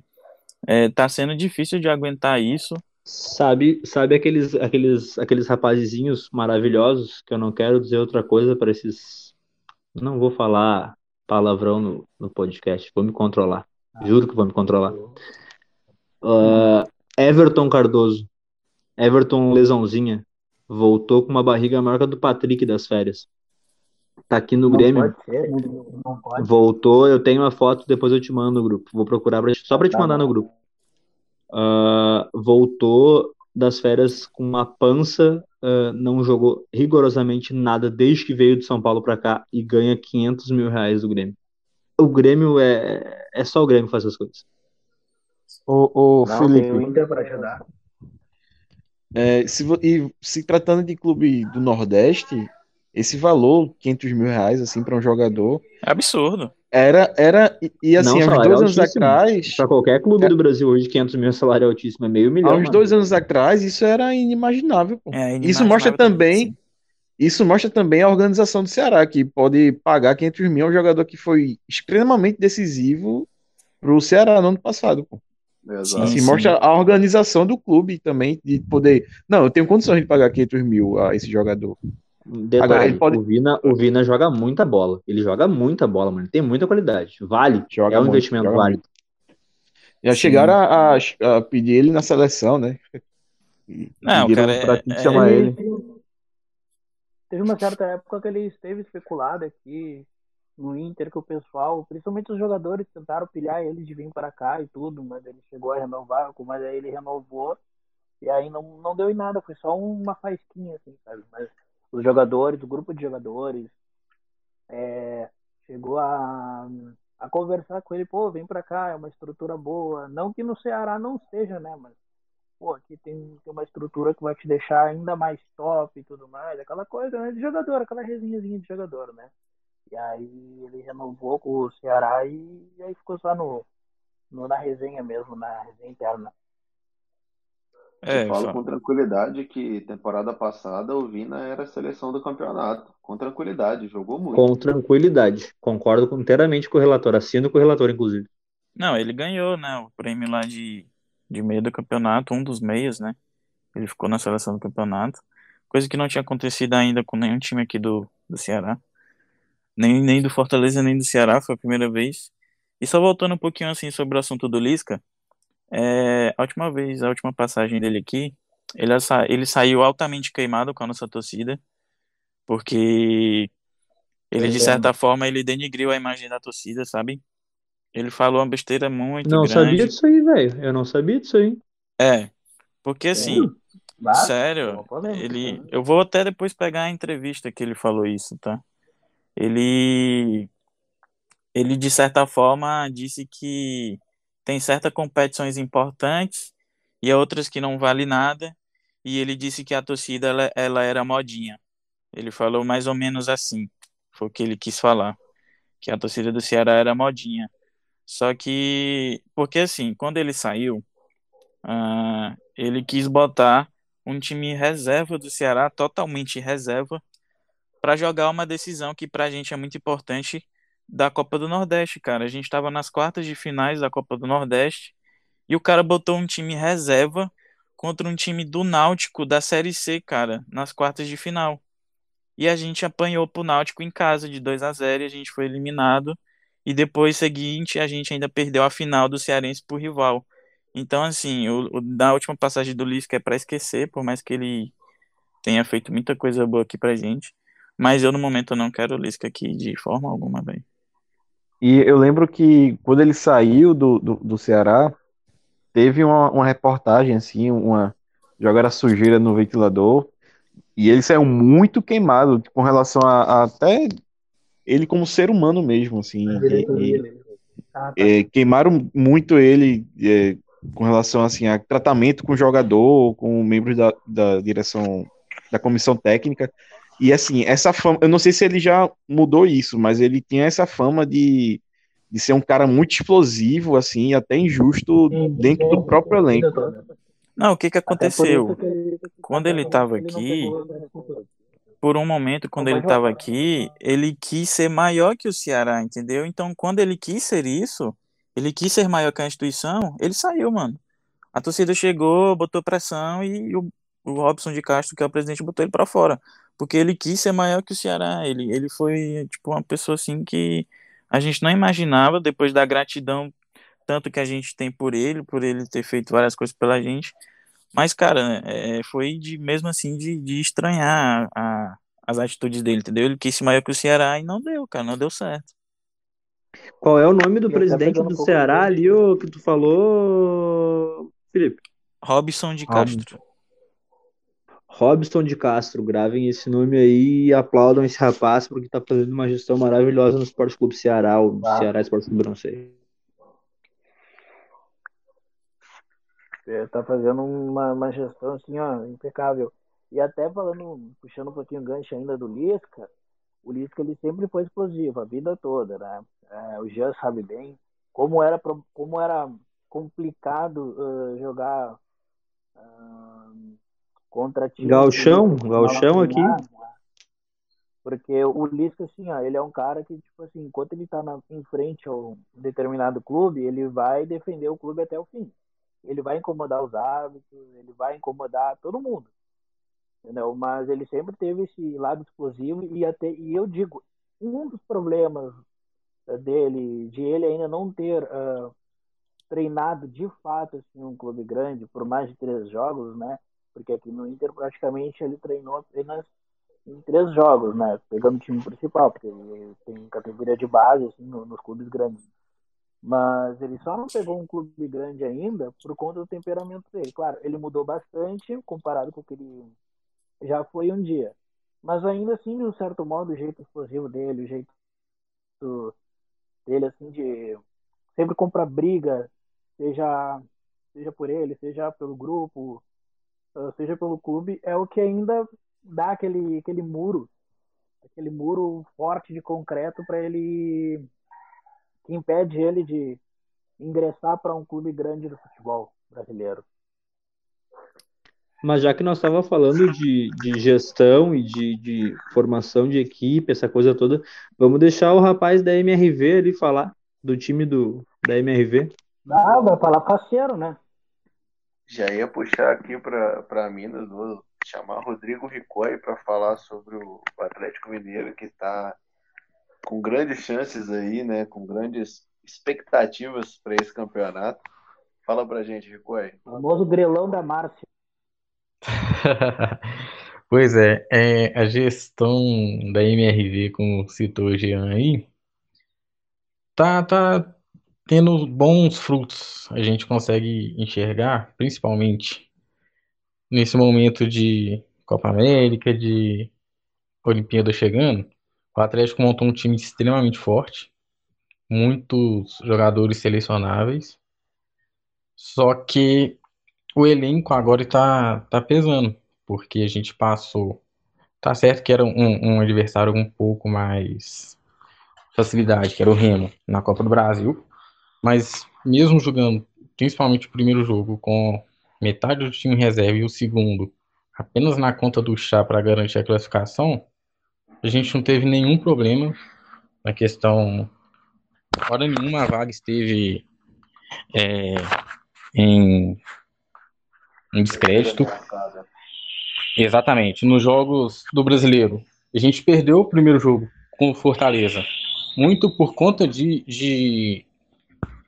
é, tá sendo difícil de aguentar isso. Sabe, sabe aqueles, aqueles, aqueles rapazizinhos maravilhosos que eu não quero dizer outra coisa para esses. Não vou falar palavrão no, no podcast, vou me controlar. Juro que vou me controlar. Ah, Everton Cardoso. Everton Lesãozinha. Voltou com uma barriga maior que a do Patrick das férias. Tá aqui no não Grêmio. pode ser. Voltou, eu tenho uma foto, depois eu te mando no grupo. Vou procurar pra, só pra te Tá mandar no grupo. Ah, voltou das férias com uma pança, ah, não jogou rigorosamente nada desde que veio de São Paulo pra cá e ganha 500 mil reais do Grêmio. O Grêmio é, é só o Grêmio que faz essas coisas. Ô, ô Não, tem o Felipe, Inter para ajudar. é, se, e se tratando de clube do Nordeste, esse valor, 500 mil reais, assim, para um jogador, É absurdo. Era, era e, e, assim, há uns dois anos altíssimo. atrás, Pra qualquer clube do Brasil hoje, 500 mil é salário altíssimo, é meio milhão. há uns mano. dois anos atrás, isso era inimaginável, pô. É Isso mostra inimaginável também, sim. isso mostra também a organização do Ceará, que pode pagar 500 mil a um jogador que foi extremamente decisivo pro Ceará no ano passado, pô. Exato. Assim, sim. mostra a organização do clube também, de poder. Não, eu tenho condições de pagar 500 mil a esse jogador. Detalhe, Agora, ele pode- o Vina, o Vina joga muita bola. Ele joga muita bola, mano. Tem muita qualidade. Vale. Joga é um muito, investimento válido. Já Sim. chegaram a, a- pedir ele na seleção, né? Não, pediram cara, pra é- é- chamar Teve, ele. teve uma certa época que ele esteve especulado aqui no Inter, que o pessoal, principalmente os jogadores, tentaram pilhar ele de vir para cá e tudo, mas ele chegou a renovar, mas aí ele renovou e aí não, não deu em nada, foi só uma faísquinha, assim, sabe? Mas os jogadores, o grupo de jogadores, é, chegou a, a conversar com ele, pô, vem pra cá, é uma estrutura boa. Não que no Ceará não seja, né? Mas, pô, aqui tem, tem uma estrutura que vai te deixar ainda mais top e tudo mais. Aquela coisa, né? De jogador, aquela resenhazinha de jogador, né? E aí ele renovou com o Ceará e, e aí ficou só no, no, na resenha mesmo, na resenha interna. É, eu falo com tranquilidade que temporada passada o Vina era a seleção do campeonato. Com tranquilidade, jogou muito. Com tranquilidade. Concordo inteiramente com o relator. Assino com o relator, inclusive. Não, ele ganhou, né? O prêmio lá de, de meio do campeonato, um dos meios, né? Ele ficou na seleção do campeonato. Coisa que não tinha acontecido ainda com nenhum time aqui do, do Ceará. Nem, nem do Fortaleza, nem do Ceará, foi a primeira vez. E só voltando um pouquinho assim sobre o assunto do Lisca, é, a última vez, a última passagem dele aqui, ele, ele saiu altamente queimado com a nossa torcida, porque ele, de certa forma, ele denigriu a imagem da torcida, sabe? Ele falou uma besteira muito não grande. Não sabia disso aí, velho. Eu não sabia disso aí. É, porque assim, é. sério, ele, eu vou até depois pegar a entrevista que ele falou isso, tá? Ele, ele de certa forma disse que tem certas competições importantes e outras que não vale nada. E ele disse que a torcida ela, ela era modinha. Ele falou mais ou menos assim. Foi o que ele quis falar. Que a torcida do Ceará era modinha. Só que, porque assim, quando ele saiu, uh, ele quis botar um time reserva do Ceará, totalmente reserva, para jogar uma decisão que para a gente é muito importante, da Copa do Nordeste, cara. A gente estava nas quartas de finais da Copa do Nordeste e o cara botou um time reserva contra um time do Náutico da Série C, cara, nas quartas de final. E a gente apanhou pro Náutico em casa de 2 a 0 e a gente foi eliminado. E depois seguinte, a gente ainda perdeu a final do Cearense pro rival. Então, assim, o, o da última passagem do Lisca é para esquecer, por mais que ele tenha feito muita coisa boa aqui pra gente. Mas eu, no momento, não quero o Lisca aqui de forma alguma, velho. E eu lembro que quando ele saiu do, do, do Ceará, teve uma, uma, reportagem, assim, uma jogar a sujeira no ventilador, e ele saiu muito queimado com relação a, a até ele como ser humano mesmo, assim. E, e, ah, tá. é, queimaram muito ele é, com relação assim, a tratamento com o jogador, com membros da, da direção da comissão técnica. E assim, essa fama, eu não sei se ele já mudou isso, mas ele tinha essa fama de, de ser um cara muito explosivo, assim, até injusto dentro do próprio elenco. Não, o que que aconteceu? Quando ele estava aqui, por um momento, quando ele estava aqui, ele quis ser maior que o Ceará, entendeu? Então, quando ele quis ser isso, ele quis ser maior que a instituição, ele saiu, mano. A torcida chegou, botou pressão e o, o Robson de Castro, que é o presidente, botou ele para fora porque ele quis ser maior que o Ceará. Ele, ele foi, tipo, uma pessoa assim que a gente não imaginava, depois da gratidão tanto que a gente tem por ele, por ele ter feito várias coisas pela gente. Mas, cara, é, foi de mesmo assim de, de estranhar a, as atitudes dele, entendeu? Ele quis ser maior que o Ceará e não deu, cara, não deu certo. Qual é o nome do presidente do Ceará ali, o que tu falou, Felipe? Robson de Castro. Robson de Castro, gravem esse nome aí e aplaudam esse rapaz porque está fazendo uma gestão maravilhosa no Esporte Clube Ceará, ou no ah. Ceará Esporte Clube, não sei. Está fazendo uma, uma gestão assim, ó, impecável. E até falando, puxando um pouquinho o gancho ainda do Lisca, o Lisca ele sempre foi explosivo a vida toda, né? É, o Jean sabe bem como era, como era complicado uh, jogar uh, contra time. Galchão, Galchão aqui. Porque o Lisca, assim, ó, ele é um cara que, tipo assim, enquanto ele tá na, em frente a um determinado clube, ele vai defender o clube até o fim. Ele vai incomodar os árbitros, ele vai incomodar todo mundo. Entendeu? Mas ele sempre teve esse lado explosivo e até e eu digo, um dos problemas dele, de ele ainda não ter uh, treinado de fato assim, um clube grande por mais de três jogos, né? Porque aqui no Inter praticamente ele treinou apenas em três jogos, né? Pegando o time principal, porque tem categoria de base assim, nos clubes grandes. Mas ele só não pegou um clube grande ainda por conta do temperamento dele. Claro, ele mudou bastante comparado com o que ele já foi um dia. Mas ainda assim, de um certo modo, o jeito explosivo dele, o jeito dele assim de sempre comprar briga, seja seja por ele, seja pelo grupo, seja pelo clube, é o que ainda dá aquele aquele muro, aquele muro forte de concreto para ele que impede ele de ingressar para um clube grande do futebol brasileiro. Mas já que nós estávamos falando de, de gestão e de, de formação de equipe, essa coisa toda, vamos deixar o rapaz da MRV ali falar, do time do, da MRV. Ah, vai falar parceiro, né? Já ia puxar aqui para Minas, vou chamar Rodrigo Ricoi para falar sobre o Atlético Mineiro, que está com grandes chances aí, né? Com grandes expectativas para esse campeonato. Fala pra gente, Ricoi. O famoso grelão da Márcia. pois é, é, a gestão da MRV, como citou o Jean aí, tá, tá tendo bons frutos. A gente consegue enxergar, principalmente nesse momento de Copa América, de Olimpíada chegando, o Atlético montou um time extremamente forte, muitos jogadores selecionáveis, só que o elenco agora está tá pesando, porque a gente passou. Tá certo que era um, um adversário um pouco mais facilidade, que era o Remo, na Copa do Brasil, mas mesmo jogando, principalmente o primeiro jogo, com metade do time reserva e o segundo apenas na conta do chá para garantir a classificação, a gente não teve nenhum problema na questão. Hora nenhuma a vaga esteve é, em um descrédito. Exatamente. Nos jogos do brasileiro, a gente perdeu o primeiro jogo com o Fortaleza. Muito por conta de, de.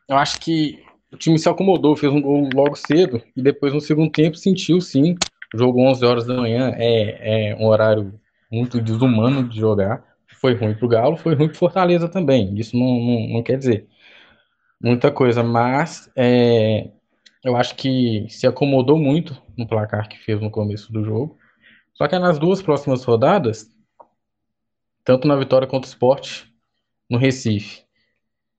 Eu acho que o time se acomodou, fez um gol logo cedo e depois no segundo tempo sentiu sim. O jogo 11 horas da manhã é, é um horário muito desumano de jogar. Foi ruim para o Galo, foi ruim para Fortaleza também. Isso não, não, não, quer dizer muita coisa, mas é, eu acho que se acomodou muito no placar que fez no começo do jogo. Só que nas duas próximas rodadas, tanto na vitória contra o Sport no Recife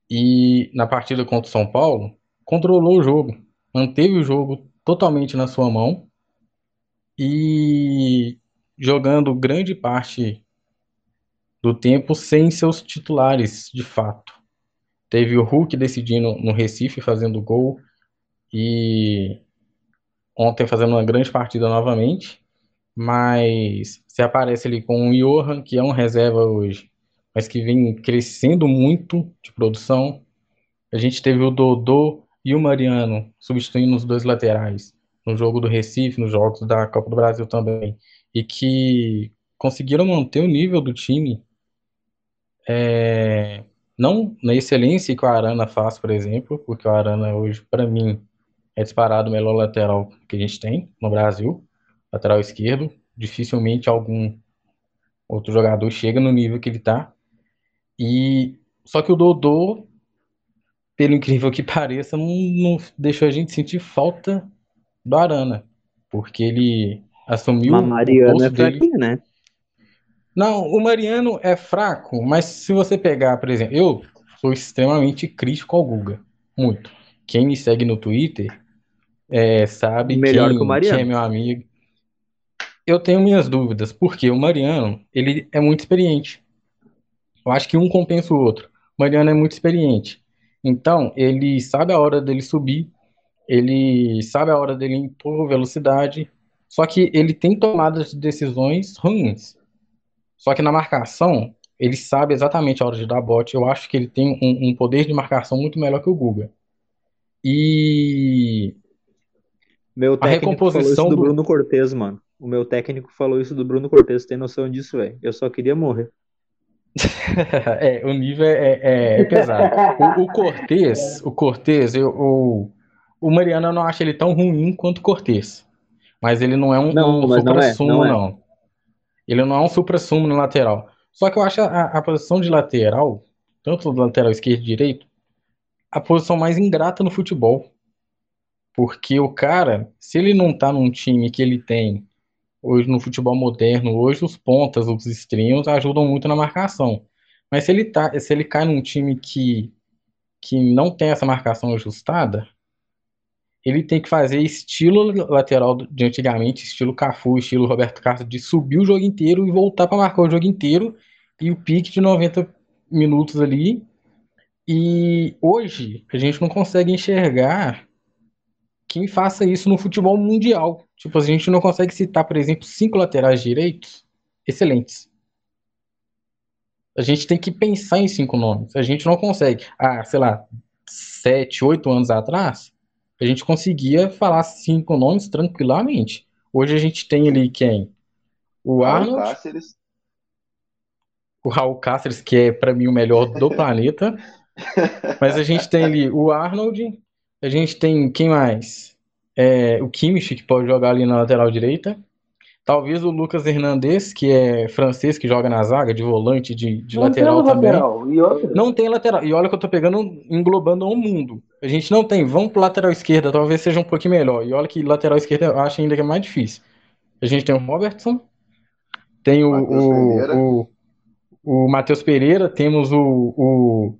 e na partida contra o São Paulo, controlou o jogo, manteve o jogo totalmente na sua mão e jogando grande parte do tempo sem seus titulares, de fato. Teve o Hulk decidindo no Recife, fazendo gol, e ontem fazendo uma grande partida novamente, mas se aparece ali com o Johan, que é um reserva hoje, mas que vem crescendo muito de produção. A gente teve o Dodô e o Mariano substituindo os dois laterais no jogo do Recife, nos jogos da Copa do Brasil também, e que conseguiram manter o nível do time, é, não na excelência que o Arana faz, por exemplo, porque o Arana hoje, para mim, é disparado o melhor lateral que a gente tem no Brasil, lateral esquerdo. Dificilmente algum outro jogador chega no nível que ele tá. E só que o Dodô, pelo incrível que pareça, não, não deixou a gente sentir falta do Arana, porque ele assumiu mas Mariano é fraquinho, né? Não, o Mariano é fraco, mas se você pegar, por exemplo, eu sou extremamente crítico ao Guga, muito. Quem me segue no Twitter é, sabe Melhor quem, que o Mariano. quem é meu amigo. Eu tenho minhas dúvidas, porque o Mariano, ele é muito experiente. Eu acho que um compensa o outro. O Mariano é muito experiente. Então, ele sabe a hora dele subir, ele sabe a hora dele impor velocidade, só que ele tem tomadas de decisões ruins. Só que na marcação, ele sabe exatamente a hora de dar bote. Eu acho que ele tem um, um poder de marcação muito melhor que o Guga. E Meu a técnico falou isso recomposição do do. Bruno Cortez, mano. O meu técnico falou isso do Bruno Cortez, tem noção disso, velho? Eu só queria morrer. É, o nível é, é- é pesado. O, o Cortez, o Cortez, eu, o, o Mariano eu não acho ele tão ruim quanto o Cortez. Mas ele não é um, Não, um mas não é, supra-sumo, não é. não. Ele não é um supra-sumo no lateral. Só que eu acho a, a posição de lateral, tanto do lateral esquerdo e direito, a posição mais ingrata no futebol. Porque o cara, se ele não tá num time que ele tem hoje no futebol moderno, hoje os pontas, os extremos ajudam muito na marcação. Mas se ele tá, se ele cai num time que, que não tem essa marcação ajustada, ele tem que fazer estilo lateral de antigamente, estilo Cafu, estilo Roberto Carlos, de subir o jogo inteiro e voltar para marcar o jogo inteiro e o pique de 90 minutos ali. E hoje a gente não consegue enxergar quem faça isso no futebol mundial. Tipo, a gente não consegue citar, por exemplo, cinco laterais direitos excelentes. A gente tem que pensar em cinco nomes. A gente não consegue. Ah, sei lá, sete, oito anos atrás, a gente conseguia falar cinco nomes tranquilamente. Hoje a gente tem ali quem? O Arnold. Cáceres. O Raul Cáceres, que é para mim o melhor do planeta. Mas a gente tem ali o Arnold, a gente tem quem mais? É, o Kimmich, que pode jogar ali na lateral direita. Talvez o Lucas Hernandez, que é francês, que joga na zaga, de volante, de, de lateral também. Lateral. E Não tem lateral. E olha que eu tô pegando, englobando o mundo. A gente não tem. Vamos pro lateral esquerda, talvez seja um pouquinho melhor. E olha que lateral esquerda eu acho ainda que é mais difícil. A gente tem o Robertson, tem o, o, o, o Matheus Pereira, temos o, o,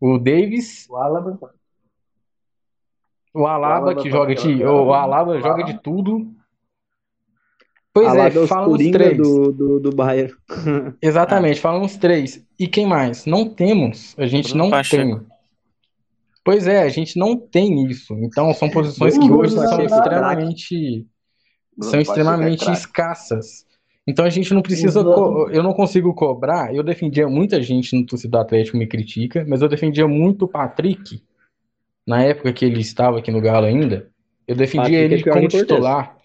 o Davis. O Alaba. O Alaba, que joga de. O Alaba joga de tudo. Pois é, fala uns três. Do, do, do Bayern. Exatamente, fala uns três. E quem mais? Não temos. A gente Bruno não Pacheco. tem. Pois é, a gente não tem isso. Então são posições que hoje são extremamente. São extremamente escassas. Então a gente não precisa. Eu não consigo cobrar. Eu defendia muita gente no torcedor do Atlético me critica, mas eu defendia muito o Patrick na época que ele estava aqui no Galo ainda, eu defendia ele é como titular.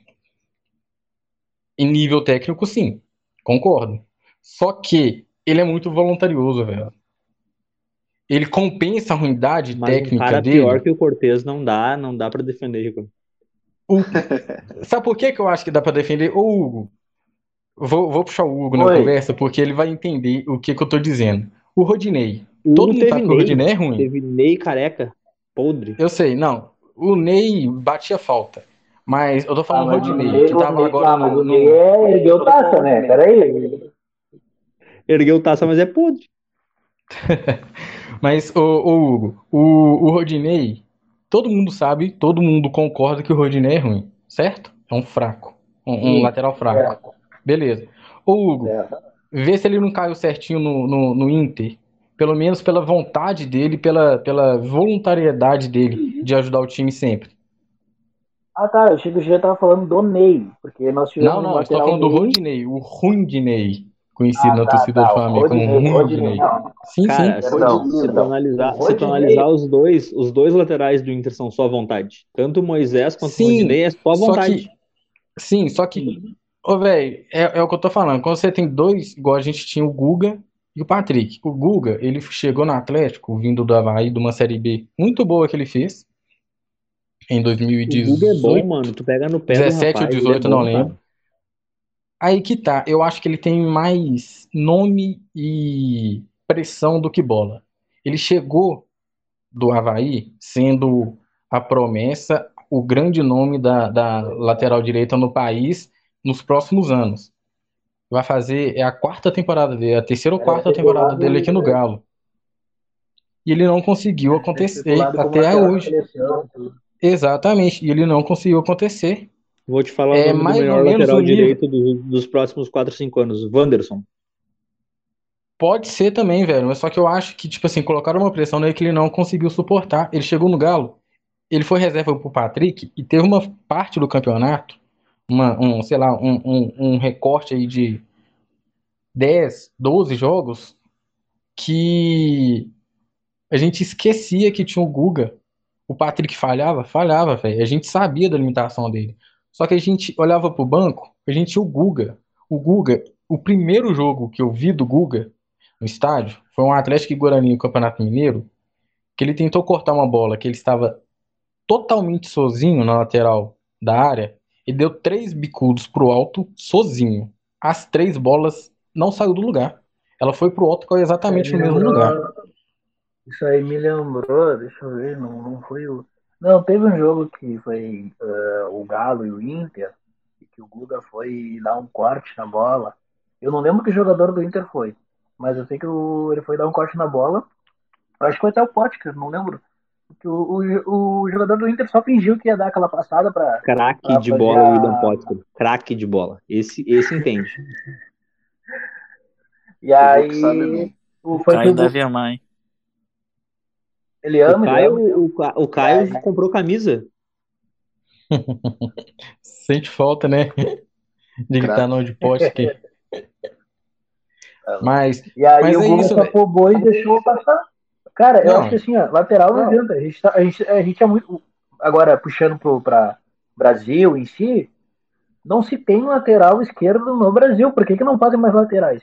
Em nível técnico, sim, concordo. Só que ele é muito voluntarioso, velho. Ele compensa a ruindade Mas técnica um cara dele. pior que o Cortez não dá, não dá para defender, Rico. O... Sabe por que, que eu acho que dá para defender? Ô, Hugo, vou, vou puxar o Hugo na conversa, porque ele vai entender o que, que eu tô dizendo. O Rodinei. Todo mundo sabe que o Rodinei é ruim. Teve Ney careca podre. Eu sei, não. O Ney batia falta. Mas eu tô falando ah, Rodinei, Ney, que tava agora no, no... Ney é, ergueu taça, né? Peraí. Ergueu taça, mas é podre. mas, o, o Hugo, o, o Rodinei, todo mundo sabe, todo mundo concorda que o Rodinei é ruim, certo? É um fraco. Um, um lateral fraco. É. Beleza. Ô, Hugo, é. vê se ele não caiu certinho no, no, no Inter pelo menos pela vontade dele, pela, pela voluntariedade dele de ajudar o time sempre. Ah, tá. Eu achei que já tava falando do Ney, porque nós tivemos. Não, não, eu tô falando do Rondinei, o Rundinei, conhecido ah, na tá, torcida tá, do Flamengo como Rundinei. Sim, Cara, sim. Perdão, se, tu analisar, se tu analisar os dois, os dois laterais do Inter são só vontade. Tanto o Moisés quanto sim, o Rondinei é só vontade. Só que, sim, só que, ô, velho, é, é o que eu tô falando. Quando você tem dois, igual a gente tinha o Guga e o Patrick, o Guga, ele chegou no Atlético, vindo do Havaí, de uma Série B muito boa que ele fez, em 2018. O Guga é bom, mano, tu pega no pé 17 ou 18, é bom, não lembro. Aí que tá, eu acho que ele tem mais nome e pressão do que bola. Ele chegou do Havaí sendo a promessa, o grande nome da, da lateral direita no país nos próximos anos vai fazer é a quarta temporada dele, a terceira ou é, quarta temporada dele aqui no Galo. E ele não conseguiu acontecer até hoje. Exatamente, e ele não conseguiu acontecer. Vou te falar é, o mais do melhor lateral direito do, dos próximos 4, 5 anos, Wanderson. Pode ser também, velho, mas só que eu acho que, tipo assim, colocaram uma pressão nele que ele não conseguiu suportar. Ele chegou no Galo, ele foi reserva pro Patrick e teve uma parte do campeonato uma, um, sei lá, um, um, um recorte aí de 10, 12 jogos que a gente esquecia que tinha o Guga. O Patrick falhava? Falhava, velho. A gente sabia da limitação dele. Só que a gente olhava pro banco, a gente tinha o Guga. O Guga, o primeiro jogo que eu vi do Guga no estádio foi um Atlético e Guarani no Campeonato Mineiro, que ele tentou cortar uma bola que ele estava totalmente sozinho na lateral da área e deu três bicudos pro alto sozinho. As três bolas não saiu do lugar. Ela foi pro alto exatamente no mesmo lugar. Isso aí me lembrou, deixa eu ver, não, não foi o. Não, teve um jogo que foi uh, o Galo e o Inter, e que o Guga foi dar um corte na bola. Eu não lembro que jogador do Inter foi. mas eu sei que o, ele foi dar um corte na bola. Eu acho que foi até o Potker, não lembro. Que o, o, o, jogador do Inter só fingiu que ia dar aquela passada para. Craque de bola, o William Potker. Craque de bola. Esse, esse entende. e aí. O, foi Caio deve amar, hein? Ele ama, o Caio, ele ama. O, o Caio é. comprou camisa. Sente falta, né? De gritar nome de aqui. Mas, e aí mas o é isso, tapou boi e deixou passar. Cara, eu Não. acho que assim, ó, lateral não, adianta. A gente, tá, a, gente, a gente é muito. Agora, puxando pro, pra Brasil em si, não se tem lateral esquerdo no Brasil. Por que, que não fazem mais laterais?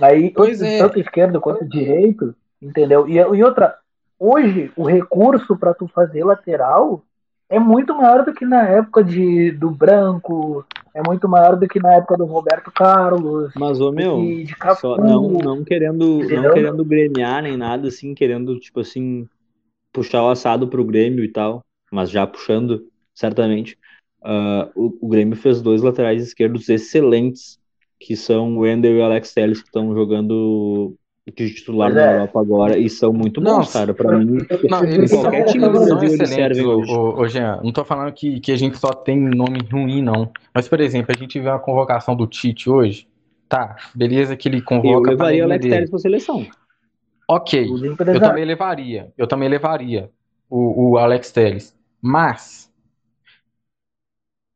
Aí, é. tanto esquerdo quanto direito, entendeu? E, e outra, hoje, o recurso para tu fazer lateral é muito maior do que na época de, do Branco, é muito maior do que na época do Roberto Carlos, Mas, ô meu, de, Cafu. só não, não querendo, não querendo gremiar nem nada, assim, querendo, tipo assim, puxar o assado pro Grêmio e tal, mas já puxando, certamente. ah, o, o Grêmio fez dois laterais esquerdos excelentes, que são o Wendel e o Alex Telles, que estão jogando de titular na é. Europa agora, e são muito bons, cara. Pra mim, Não, eles são, qualquer time do Brasil, eles servem ô, hoje. ô, ô, Jean. Não tô falando que, que a gente só tem nome ruim, não. Mas, por exemplo, a gente vê uma convocação do Tite hoje. Tá, beleza que ele Eu convoca a levaria o Alex. Telles pra seleção. Ok, Os eu também levaria. Eu também levaria o, o Alex Telles. Mas,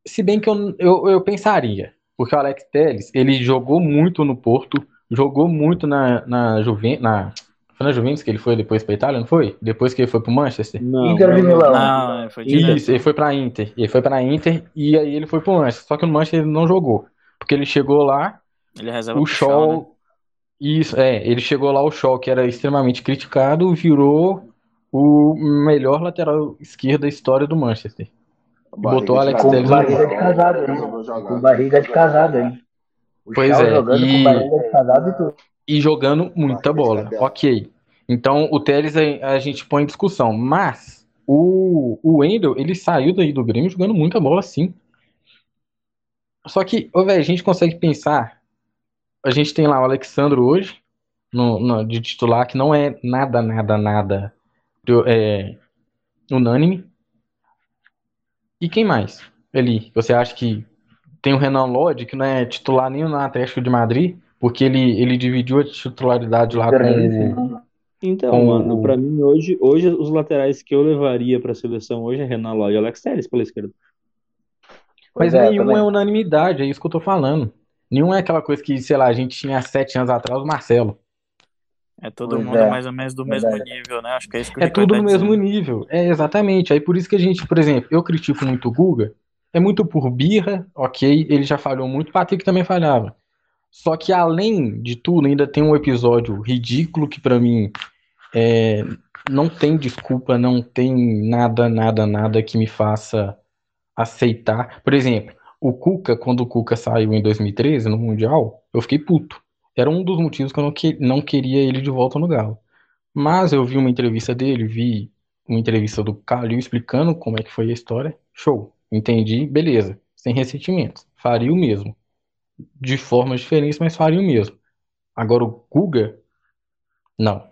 se bem que eu, eu, eu pensaria, porque o Alex Telles, ele jogou muito no Porto, jogou muito na, na Juventus, na, foi na Juventus que ele foi depois pra Itália, não foi? Depois que ele foi pro Manchester? Não, Inter de Milão. Não, foi direto. Isso, ele foi pra Inter. Ele foi pra Inter e aí ele foi pro Manchester. Só que no Manchester ele não jogou. Porque ele chegou lá, Ele reserva o Shaw, né? Isso, é, ele chegou lá, o Shaw, que era extremamente criticado, virou o melhor lateral esquerdo da história do Manchester. botou o Alex Com Telles barriga de casado, hein? Com barriga de casado, hein? O Pois é, jogando e- com casado e jogando muita bola. Ok. Então o Telles a, a gente põe em discussão. Mas o, o Wendel, ele saiu daí do Grêmio jogando muita bola, sim. Só que, ô, velho, a gente consegue pensar. A gente tem lá o Alexandro hoje, no, no- de titular, que não é nada, nada, nada é, unânime. E quem mais? Ali, você acha que tem o Renan Lodge, que não é titular nem no Atlético de Madrid, porque ele, ele dividiu a titularidade lá com o. Então, Com mano, pra mim hoje, hoje os laterais que eu levaria pra seleção hoje é Renan Lodge e Alex Telles pela esquerda. Mas Pois é, nenhum também. é unanimidade, é isso que eu tô falando. Nenhum é aquela coisa que, sei lá, a gente tinha sete anos atrás, o Marcelo. É todo Pois mundo é, mais ou menos do verdade. mesmo nível, né? Acho que é isso que o É tudo tá no mesmo nível. É, exatamente. Aí por isso que a gente, por exemplo, eu critico muito o Guga, é muito por birra, ok, ele já falhou muito, Patrick também falhava. Só que além de tudo, ainda tem um episódio ridículo que pra mim é, não tem desculpa, não tem nada, nada, nada que me faça aceitar. Por exemplo, o Cuca, quando o Cuca saiu em 2013 no Mundial, eu fiquei puto. Era um dos motivos que eu não, que- não queria ele de volta no Galo. Mas eu vi uma entrevista dele, vi uma entrevista do Calil explicando como é que foi a história. Show. Entendi, beleza. Sem ressentimentos. Faria o mesmo. De formas diferentes, mas faria o mesmo. Agora o Guga, não.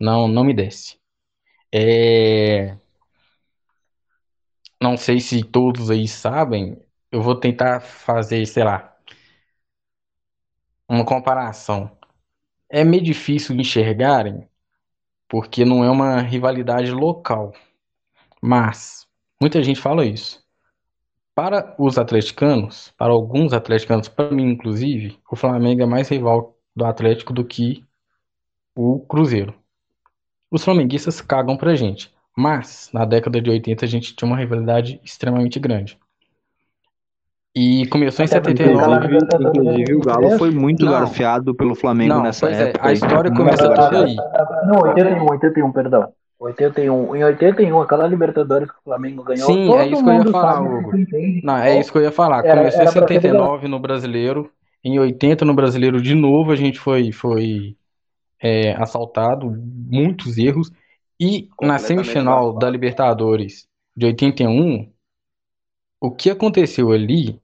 Não, não me desce. É... Não sei se todos aí sabem, eu vou tentar fazer, sei lá, uma comparação. É meio difícil enxergarem, porque não é uma rivalidade local. Mas muita gente fala isso. Para os atleticanos, para alguns atleticanos, para mim inclusive, o Flamengo é mais rival do Atlético do que o Cruzeiro. Os flamenguistas cagam pra gente, mas na década de 80 a gente tinha uma rivalidade extremamente grande. E começou em Até porque 79. Inclusive, o Galo foi muito Não. garfiado pelo Flamengo Não, nessa pois é, época. a aí. história começa toda aí. Não, 81, 81, perdão. 81. Em 81, aquela Libertadores que o Flamengo ganhou, Sim, todo é isso que eu ia falar, Hugo. entende? Não, é isso que eu ia falar. Era- Começou em era pra ser 79 no Brasileiro, em 80 no Brasileiro de novo a gente foi, foi é, assaltado, muitos erros. E na semifinal da Libertadores de 81, o que aconteceu ali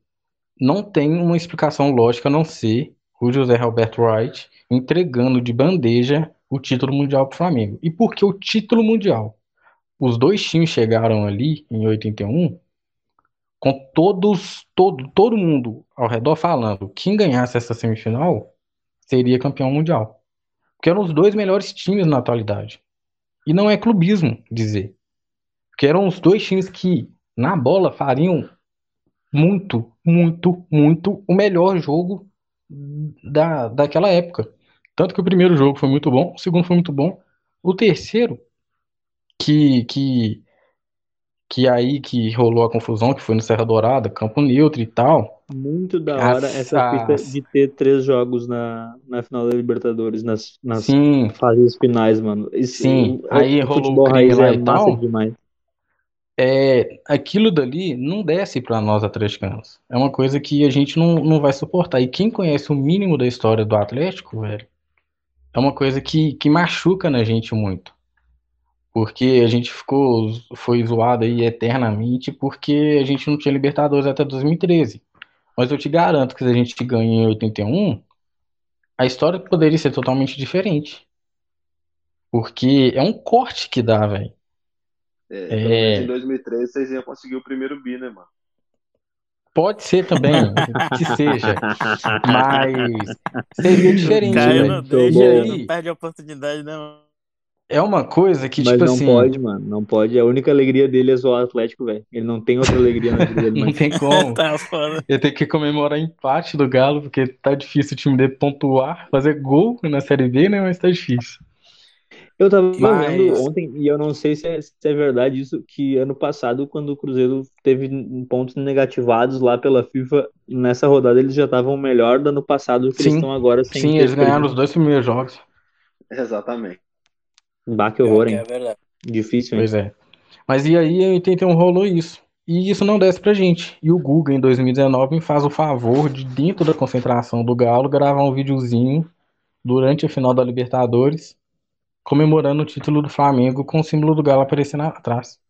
não tem uma explicação lógica a não ser o José Roberto Wright, entregando de bandeja o título mundial para o Flamengo. E por que o título mundial? Os dois times chegaram ali em 81 com todos, todo, todo mundo ao redor falando quem ganhasse essa semifinal seria campeão mundial. Porque eram os dois melhores times na atualidade. E não é clubismo dizer. Porque eram os dois times que, na bola, fariam muito, muito, muito o melhor jogo da, daquela época. Tanto que o primeiro jogo foi muito bom, o segundo foi muito bom. O terceiro, que, que, que aí que rolou a confusão, que foi no Serra Dourada, campo neutro e tal. Muito da hora As- essa as- de ter três jogos na, na final da Libertadores, nas, nas Sim, fases finais, mano. Isso, Sim, o- aí o rolou o crime lá é e tal. demais. é, aquilo dali não desce para nós atleticanos. É uma coisa que a gente não, não vai suportar. E quem conhece o mínimo da história do Atlético, velho, é uma coisa que, que machuca na gente muito. Porque a gente ficou, foi zoado aí eternamente porque a gente não tinha Libertadores até 2013. Mas eu te garanto que se a gente ganha em 81, a história poderia ser totalmente diferente. Porque é um corte que dá, velho. É, É. em 2013 vocês iam conseguir o primeiro bi, né, mano? Pode ser também, que seja. Mas seria diferente, Caio velho. não deixa, não perde a oportunidade, não. É uma coisa que, Mas tipo não assim, pode, mano. Não pode. A única alegria dele é zoar o Atlético, velho. Ele não tem outra alegria na vida dele, não mas tem como. tá foda. Eu tenho que comemorar empate do Galo, porque tá difícil o time dele pontuar, fazer gol na Série B, né? Mas tá difícil. Eu tava Mas- vendo ontem, e eu não sei se é, se é verdade isso, que ano passado, quando o Cruzeiro teve pontos negativados lá pela FIFA, nessa rodada eles já estavam melhor do ano passado do que eles Sim. estão agora sem Sim, eles ganharam perdido. os dois primeiros jogos. Exatamente. Bah, que horror, Que hein? é verdade. Difícil, hein? Pois é. Mas e aí em 81 rolou isso. E isso não desce pra gente. E o Guga, em 2019, me faz o favor de, dentro da concentração do Galo, gravar um videozinho durante a final da Libertadores, comemorando o título do Flamengo com o símbolo do Galo aparecendo atrás.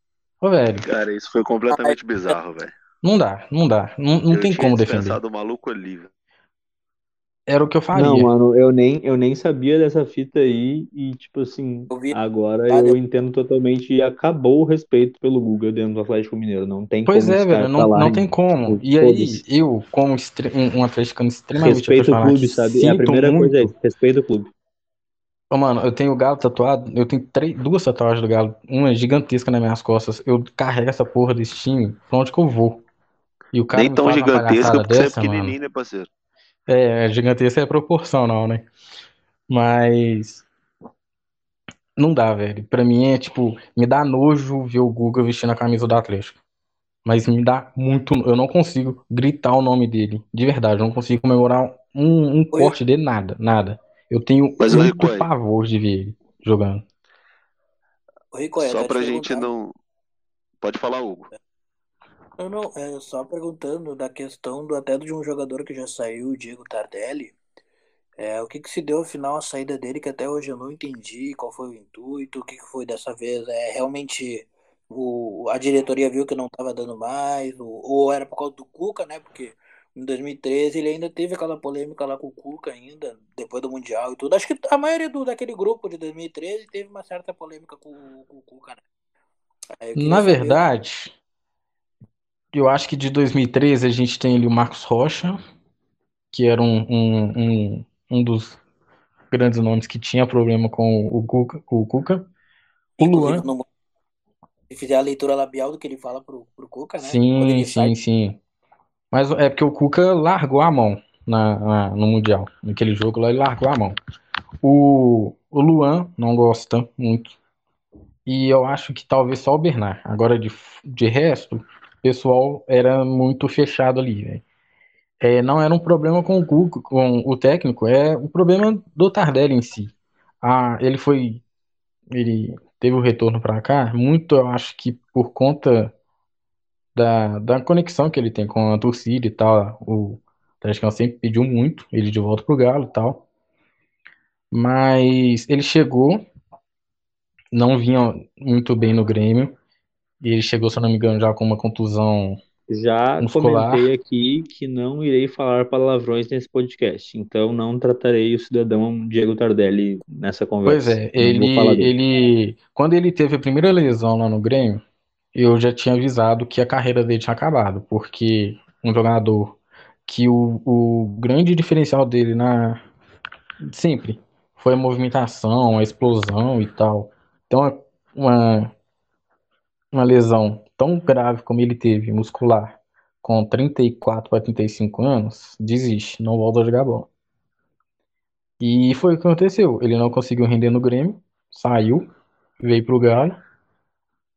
Ô, velho, Cara, isso foi completamente bizarro, velho. não dá, não dá. Não, não Eu tem como defender. dispensado o maluco ali, velho. Era o que eu faria. Não, mano, eu nem, eu nem sabia dessa fita aí e, tipo assim, Eu vi- agora eu entendo totalmente e acabou o respeito pelo Guga dentro do Atlético Mineiro. Não tem Pois como é, esse velho, não, tá não tem como. tipo, E aí, eu, como um, um atleticano extremamente Respeita o clube, sabe? É a primeira muito. coisa é isso, respeita o clube. Ô, mano, eu tenho o galo tatuado, eu tenho três, duas tatuagens do galo, uma é gigantesca nas minhas costas. Eu carrego essa porra desse time pra onde que eu vou. E o cara Nem tão gigantesca porque você é dessa, mano. pequenininho, né, parceiro? É, gigantesca é proporcional, né? Mas não dá, velho. Pra mim é tipo, me dá nojo ver o Guga vestindo a camisa do Atlético. Mas me dá muito. Eu não consigo gritar o nome dele. De verdade, eu não consigo comemorar um, um corte dele, nada, nada. Eu tenho Mas, muito Ricoi, pavor de ver ele jogando. Só até pra te gente perguntar. não. Pode falar, Hugo. Não, não, é só perguntando da questão do até de um jogador que já saiu, o Diego Tardelli. É, o que que se deu afinal a saída dele, que até hoje eu não entendi qual foi o intuito, o que que foi dessa vez. É realmente o, a diretoria viu que não estava dando mais, ou, ou era por causa do Cuca, né? Porque em 2013 ele ainda teve aquela polêmica lá com o Cuca ainda, depois do Mundial e tudo. Acho que a maioria do, daquele grupo de 2013 teve uma certa polêmica com, com o Cuca, né? Queria Na saber- verdade, eu acho que de 2013 a gente tem ali o Marcos Rocha, que era um, um, um, um dos grandes nomes que tinha problema com o Cuca. O, Cuca. o Inclusive, Luan. no- se fizer a leitura labial do que ele fala pro, pro Cuca, né? Sim, ele sai, sim, sim. Mas é porque o Cuca largou a mão na, na- no Mundial. Naquele jogo lá, ele largou a mão. O, o Luan não gosta muito. E eu acho que talvez só o Bernard. Agora, de, de resto, o pessoal era muito fechado ali. É, não era um problema com o Cuca, com o técnico, é o problema do Tardelli em si. Ah, ele foi. Ele teve o retorno para cá, muito eu acho que por conta da, da conexão que ele tem com a torcida e tal. O Atlético sempre pediu muito ele de volta pro Galo e tal. Mas ele chegou, não vinha muito bem no Grêmio. E ele chegou, se eu não me engano, já com uma contusão Já muscular. comentei aqui que não irei falar palavrões nesse podcast, então não tratarei o cidadão Diego Tardelli nessa Pois conversa. é, vou falar ele, ele, quando ele teve a primeira lesão lá no Grêmio, eu já tinha avisado que a carreira dele tinha acabado, porque um jogador que o, o grande diferencial dele na sempre foi a movimentação, a explosão e tal. Então, uma, uma lesão tão grave como ele teve, muscular, com 34 para 35 anos, desiste, não volta a jogar bola. E foi o que aconteceu. Ele não conseguiu render no Grêmio, saiu, veio pro Galo.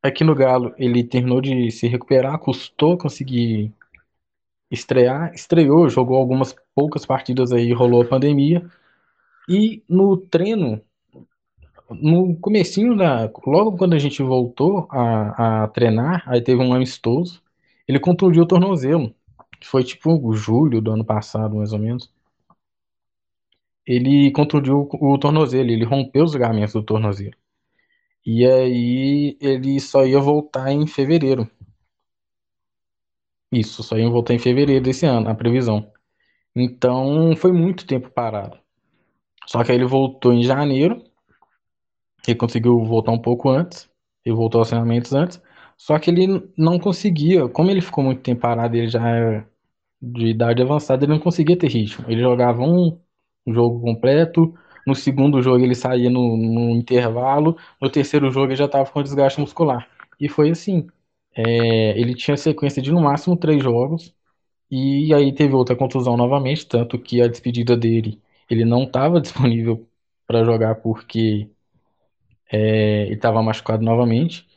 Aqui no Galo ele terminou de se recuperar, custou conseguir estrear, estreou, jogou algumas poucas partidas aí, rolou a pandemia. E no treino, no comecinho da, logo quando a gente voltou a, a treinar, aí teve um amistoso, ele contundiu o tornozelo. Foi tipo julho do ano passado, mais ou menos. Ele contundiu o tornozelo, ele rompeu os ligamentos do tornozelo. E aí ele só ia voltar em fevereiro. Isso, só ia voltar em fevereiro desse ano, a previsão. Então foi muito tempo parado. Só que aí ele voltou em janeiro. Ele conseguiu voltar um pouco antes. Ele voltou aos treinamentos antes. Só que ele não conseguia, como ele ficou muito tempo parado, ele já era de idade avançada, ele não conseguia ter ritmo. Ele jogava um jogo completo, no segundo jogo ele saía no, no intervalo, no terceiro jogo ele já estava com desgaste muscular. E foi assim. É, ele tinha sequência de no máximo três jogos, e aí teve outra contusão novamente, tanto que a despedida dele, ele não estava disponível para jogar porque é, ele estava machucado novamente.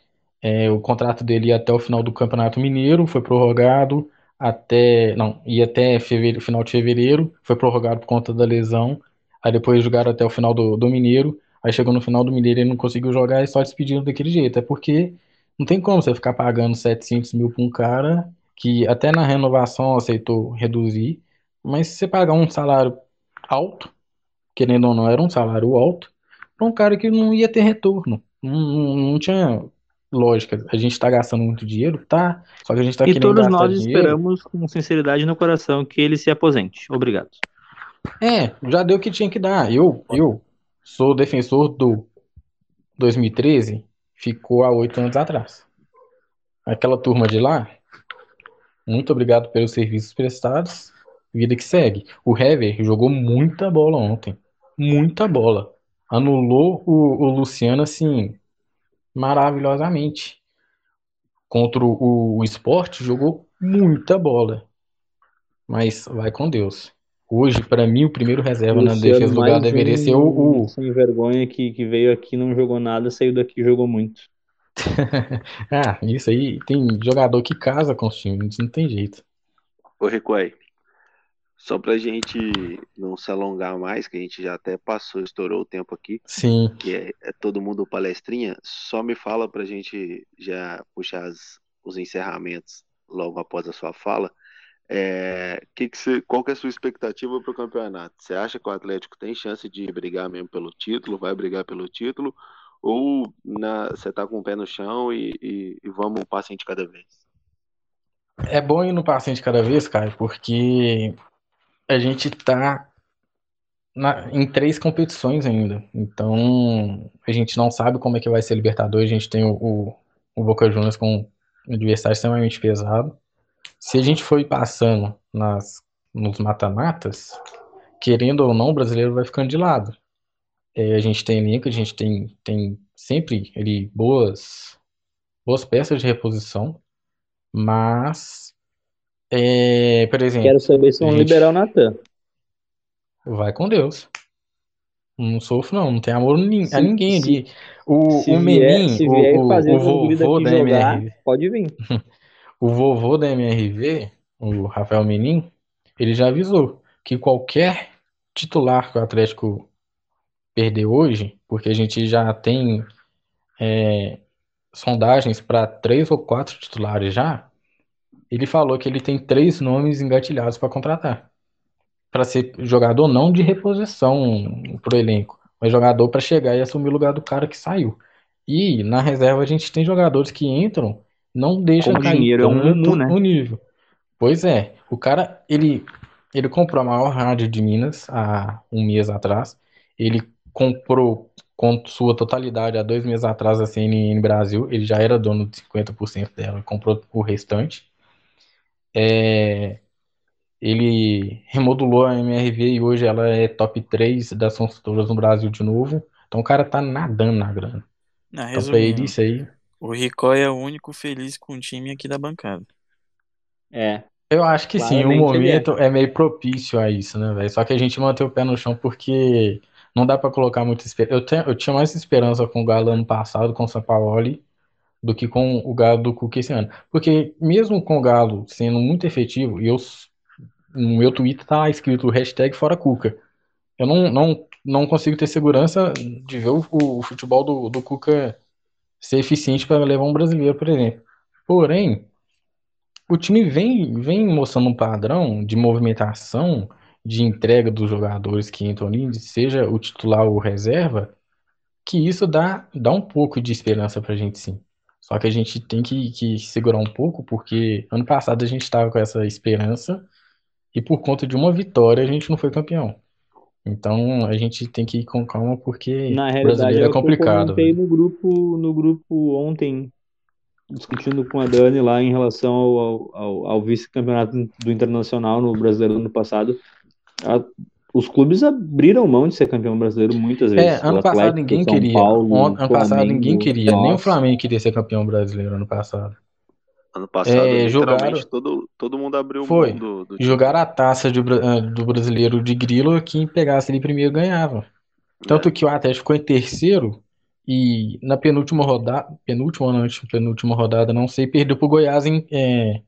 É, o contrato dele ia até o final do Campeonato Mineiro, foi prorrogado até, não, ia até fevereiro, final de fevereiro, foi prorrogado por conta da lesão. Aí depois jogaram até o final do, do Mineiro. Aí chegou no final do Mineiro e ele não conseguiu jogar e só despediram daquele jeito. É porque não tem como você ficar pagando 700 mil para um cara que até na renovação aceitou reduzir. Mas se você pagar um salário alto, querendo ou não, era um salário alto, para um cara que não ia ter retorno. Não, não, não tinha lógica. A gente está gastando muito dinheiro, tá? Só que a gente está E querendo todos gastar nós dinheiro. esperamos com sinceridade no coração que ele se aposente. Obrigado. É, já deu o que tinha que dar. Eu, eu sou defensor do 2013, ficou há oito anos atrás. Aquela turma de lá, muito obrigado pelos serviços prestados. Vida que segue. O Hever jogou muita bola ontem. Muita bola. Anulou o, o Luciano assim, maravilhosamente. Contra o, o Sport, jogou muita bola. Mas vai com Deus. Hoje, para mim, o primeiro reserva na Luciano, defesa do Galo mais deveria um ser o, o- sem vergonha que, que veio aqui, não jogou nada, saiu daqui e jogou muito. Ah, isso aí tem jogador que casa com os times, não tem jeito. Ô, Recuai, só pra gente não se alongar mais, que a gente já até passou, estourou o tempo aqui, Sim. que é, é todo mundo palestrinha, só me fala pra gente já puxar as- os encerramentos logo após a sua fala. É, que que você, qual que é a sua expectativa para o campeonato? Você acha que o Atlético tem chance de brigar mesmo pelo título, vai brigar pelo título, ou na- você tá com o pé no chão e, e- e vamos um de cada vez? É bom ir no de cada vez, cara, porque a gente tá na- em três competições ainda. Então, a gente não sabe como é que vai ser Libertadores. A gente tem o, o, o Boca Juniors com um adversário extremamente pesado. Se a gente for passando nas, nos mata-matas, querendo ou não, o brasileiro vai ficando de lado. É, a gente tem elenco, a gente tem, tem sempre ali boas, boas peças de reposição, mas, é, por exemplo, Quero saber se vão gente- liberar o Natan. Vai com Deus. Não sofro, não. Não tem amor nin- Se- a ninguém se- ali. O, o vier, Menin, o, o, o vovô da jogar, MRV, pode vir. o vovô da MRV, o Rafael Menin, ele já avisou que qualquer titular que o Atlético perder hoje, porque a gente já tem é, sondagens para três ou quatro titulares já, ele falou que ele tem três nomes engatilhados para contratar. Para ser jogador não de reposição pro elenco, mas jogador para chegar e assumir o lugar do cara que saiu. E na reserva a gente tem jogadores que entram não deixa Com cair dinheiro é um tanto mumu, né? o nível. Pois é, o cara, ele, ele comprou a maior rádio de Minas há um mês atrás. Ele comprou com sua totalidade há dois meses atrás a CNN Brasil. Ele já era dono de 50% dela, comprou o restante. É, ele remodulou a MRV e hoje ela é top 3 das construtoras no Brasil de novo. Então o cara tá nadando na grana. Não, Então pra ele resumindo, isso aí. O Ricói é o único feliz com o time aqui da bancada. É. Eu acho que sim, o é. momento é meio propício a isso, né, velho? Só que a gente mantém o pé no chão porque não dá pra colocar muita esperança. Eu, tenho- eu tinha mais esperança com o Galo ano passado, com o Sampaoli, do que com o Galo do Cuca esse ano. Porque mesmo com o Galo sendo muito efetivo, e eu, no meu Twitter tá escrito hashtag fora Cuca. Eu não, não, não consigo ter segurança de ver o, o futebol do, do Cuca ser eficiente para levar um brasileiro, por exemplo. Porém, o time vem, vem mostrando um padrão de movimentação, de entrega dos jogadores que entram ali, seja o titular ou reserva, que isso dá, dá um pouco de esperança pra gente sim. Só que a gente tem que, que segurar um pouco, porque ano passado a gente estava com essa esperança e por conta de uma vitória a gente não foi campeão. Então a gente tem que ir com calma, porque Na realidade, brasileiro é é o que eu complicado. comentei no grupo, no grupo ontem, discutindo com a Dani lá em relação ao, ao, ao vice-campeonato do Internacional no Brasileiro ano passado. A- os clubes abriram mão de ser campeão brasileiro muitas vezes. É, ano O passado Atlético, ninguém São queria. Paulo, Ano passado Flamengo, ninguém queria. Nem o. Flamengo queria ser campeão brasileiro ano passado. Ano passado, É, jogaram. todo, todo mundo abriu Foi. do, do. Jogaram a taça de ah, do brasileiro de grilo, quem pegasse ele primeiro ganhava. Tanto É. que o Atlético ficou em terceiro e na penúltima rodada, penúltima ou não, penúltima rodada, não sei, perdeu pro Goiás em, é,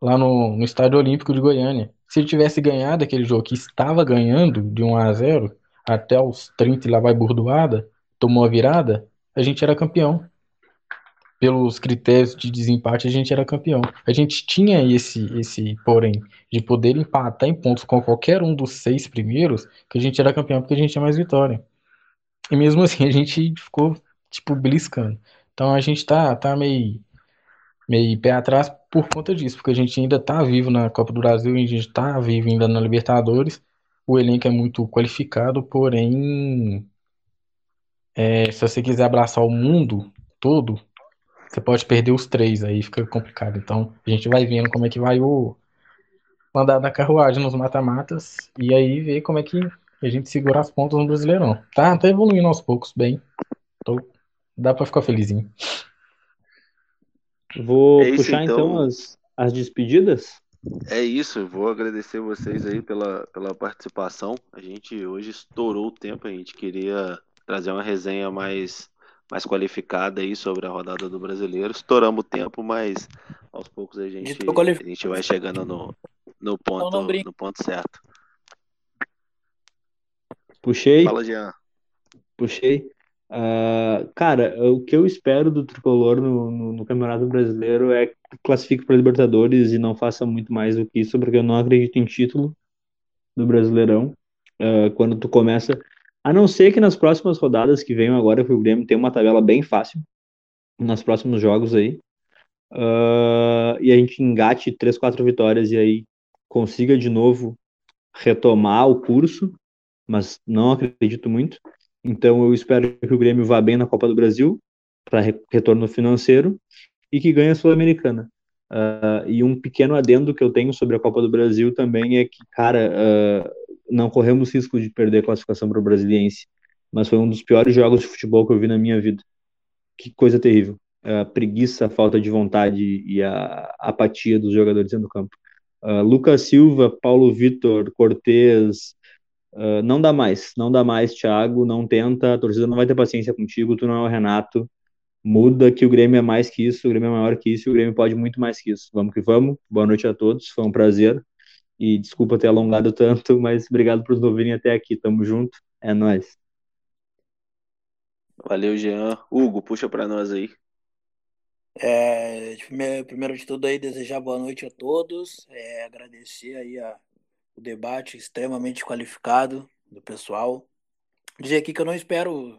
lá no, no Estádio Olímpico de Goiânia. Se ele tivesse ganhado aquele jogo que estava ganhando de 1 a 0 até os 30 e lá vai burdoada, tomou a virada, a gente era campeão. Pelos critérios de desempate, a gente era campeão. A gente tinha esse, esse porém, de poder empatar em pontos com qualquer um dos seis primeiros, que a gente era campeão porque a gente tinha mais vitória. E mesmo assim, a gente ficou, tipo, beliscando. Então a gente tá, tá meio, meio pé atrás por conta disso, porque a gente ainda tá vivo na Copa do Brasil, a gente tá vivo ainda na Libertadores. O elenco é muito qualificado, porém, é, se você quiser abraçar o mundo todo, você pode perder os três, aí fica complicado. Então, a gente vai vendo como é que vai o andar da carruagem nos mata-matas e aí ver como é que a gente segura as pontas no Brasileirão. Tá, tá evoluindo aos poucos, bem. Tô- dá pra ficar felizinho. Vou É isso, puxar então, então. as, as despedidas. É isso, eu vou agradecer vocês aí pela, pela participação. A gente hoje estourou o tempo, a gente queria trazer uma resenha mais, mais qualificada aí sobre a rodada do brasileiro. Estouramos o tempo, mas aos poucos a gente, a gente vai chegando no, no, ponto, não brinca. no ponto certo. Puxei. Fala, Jean. Puxei. Ah, cara, o que eu espero do Tricolor no, no, no Campeonato Brasileiro é que classifique para Libertadores e não faça muito mais do que isso, porque eu não acredito em título do Brasileirão. Ah, quando tu começa, a não ser que nas próximas rodadas que venham agora, que o Grêmio tem uma tabela bem fácil nos próximos jogos aí, ah, e a gente engate três, quatro vitórias e aí consiga de novo retomar o curso, mas não acredito muito. Então eu espero que o Grêmio vá bem na Copa do Brasil para retorno financeiro e que ganhe a Sul-Americana. Ah, e um pequeno adendo que eu tenho sobre a Copa do Brasil também é que, cara, ah, não corremos risco de perder a classificação para o Brasiliense, mas foi um dos piores jogos de futebol que eu vi na minha vida. Que coisa terrível. A preguiça, a falta de vontade e a apatia dos jogadores dentro do campo. Ah, Lucas Silva, Paulo Vitor, Cortez, Uh, não dá mais, não dá mais, Thiago, não tenta, a torcida não vai ter paciência contigo, tu não é o Renato, muda que o Grêmio é mais que isso, o Grêmio é maior que isso, o Grêmio pode muito mais que isso. Vamos que vamos, boa noite a todos, foi um prazer, e desculpa ter alongado tanto, mas obrigado por nos ouvirem até aqui, tamo junto, é nóis. Valeu, Jean. Hugo, puxa pra nós aí. É, primeiro, primeiro de tudo aí, desejar boa noite a todos, é, agradecer aí a, o debate extremamente qualificado do pessoal. Dizer aqui que eu não espero,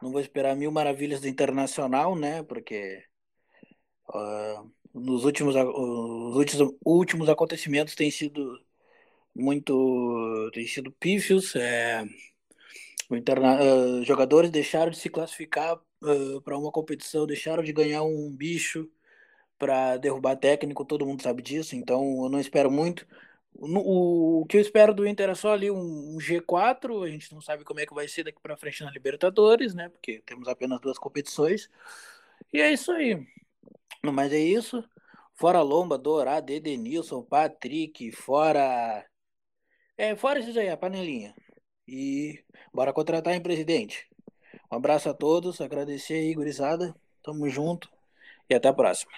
não vou esperar mil maravilhas do Internacional, né, porque Uh, nos últimos, os últimos, últimos acontecimentos têm sido muito têm sido pífios. É, interna, uh, jogadores deixaram de se classificar uh, para uma competição, deixaram de ganhar um bicho para derrubar técnico, todo mundo sabe disso, então eu não espero muito. O, o que eu espero do Inter é só ali um, um, G4, a gente não sabe como é que vai ser daqui para frente na Libertadores, né? Porque temos apenas duas competições. E é isso aí. Mas é isso. Fora Lomba, Dourado, Edenilson, Patrick, fora. É, fora esses aí, a panelinha. E bora contratar em presidente. Um abraço a todos, agradecer aí, gurizada. Tamo junto e até a próxima.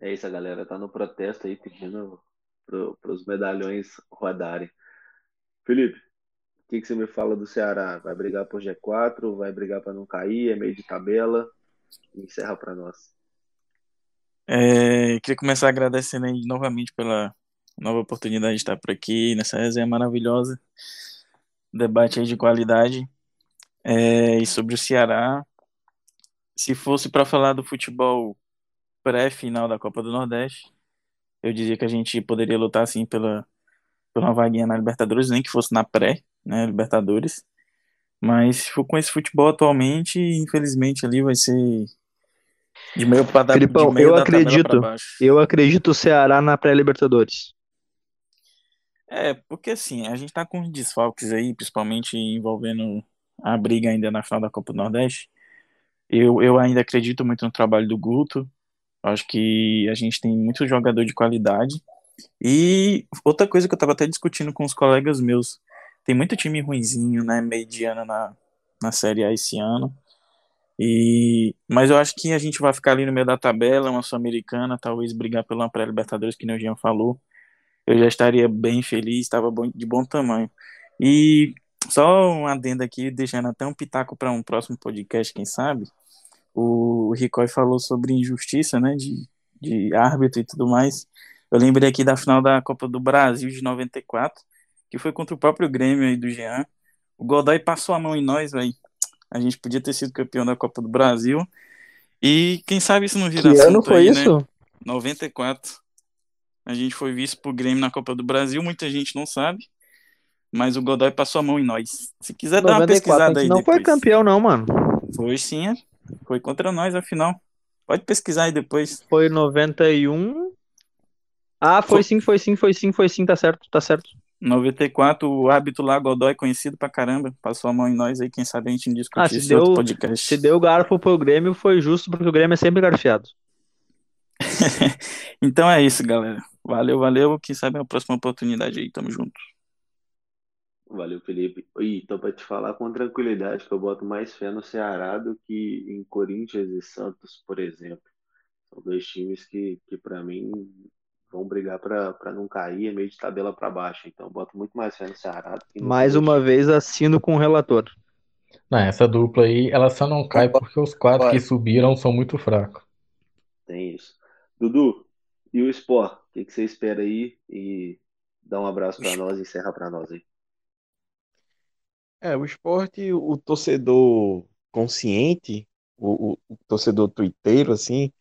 É isso, a galera tá no protesto aí pedindo para os medalhões rodarem. Felipe, o que, que você me fala do Ceará? Vai brigar por G4? Vai brigar para não cair? É meio de tabela? Encerra para nós. É, queria começar agradecendo aí novamente pela nova oportunidade de estar por aqui nessa resenha maravilhosa. Debate aí de qualidade. É, e sobre o Ceará, se fosse para falar do futebol pré-final da Copa do Nordeste, eu dizia que a gente poderia lutar assim pela, pela vaguinha na Libertadores, nem que fosse na pré, né, Libertadores. Mas com esse futebol atualmente, infelizmente ali vai ser de meio para Filipão, eu acredito, eu acredito o Ceará na pré-Libertadores. É, porque assim, a gente tá com desfalques aí, principalmente envolvendo a briga ainda na final da Copa do Nordeste. Eu, eu ainda acredito muito no trabalho do Guto. Acho que a gente tem muito jogador de qualidade. E outra coisa que eu estava até discutindo com os colegas meus, tem muito time ruinzinho, né, mediano na, na Série A esse ano. E, mas eu acho que a gente vai ficar ali no meio da tabela, uma sul-americana, talvez brigar pela pré-libertadores, que o Jean falou. Eu já estaria bem feliz, estava de bom tamanho. E só um adendo aqui, deixando até um pitaco para um próximo podcast, quem sabe o Ricói falou sobre injustiça, né, de, de árbitro e tudo mais. Eu lembrei aqui da final da Copa do Brasil de 94, que foi contra o próprio Grêmio aí do Jean. O Godoy passou a mão em nós, velho. A gente podia ter sido campeão da Copa do Brasil. E quem sabe isso não vira Que ano foi aí, né? isso? Né? 94. A gente foi visto pro Grêmio na Copa do Brasil, muita gente não sabe. Mas o Godoy passou a mão em nós. Se quiser 94, dar uma pesquisada aí. Não depois. foi campeão, não, mano. Foi sim, é. Foi contra nós, afinal. Pode pesquisar aí depois. Foi 91. Ah, foi, foi sim, foi sim, foi sim, foi sim, tá certo, tá certo. 94, o hábito lá, Godoy, conhecido pra caramba, passou a mão em nós aí, quem sabe a gente discutir ah, se deu, outro podcast. Se deu garfo pro Grêmio, foi justo, porque o Grêmio é sempre garfiado. então é isso, galera. Valeu, valeu. Quem sabe a próxima oportunidade aí, tamo junto. Valeu, Felipe. E então, para te falar com tranquilidade, que eu boto mais fé no Ceará do que em Corinthians e Santos, por exemplo. São dois times que, que para mim, brigar para não cair, é meio de tabela para baixo. Então, boto muito mais fé no Ceará. Do que no mais uma time. vez, assino com o relator. Não, essa dupla aí, ela só não cai porque os quatro que subiram são muito fracos. Tem isso. Dudu, e o Sport? O que, que você espera aí? E dá um abraço para nós e encerra para nós aí. É, o esporte, o torcedor consciente, o, o, o torcedor tuiteiro, assim,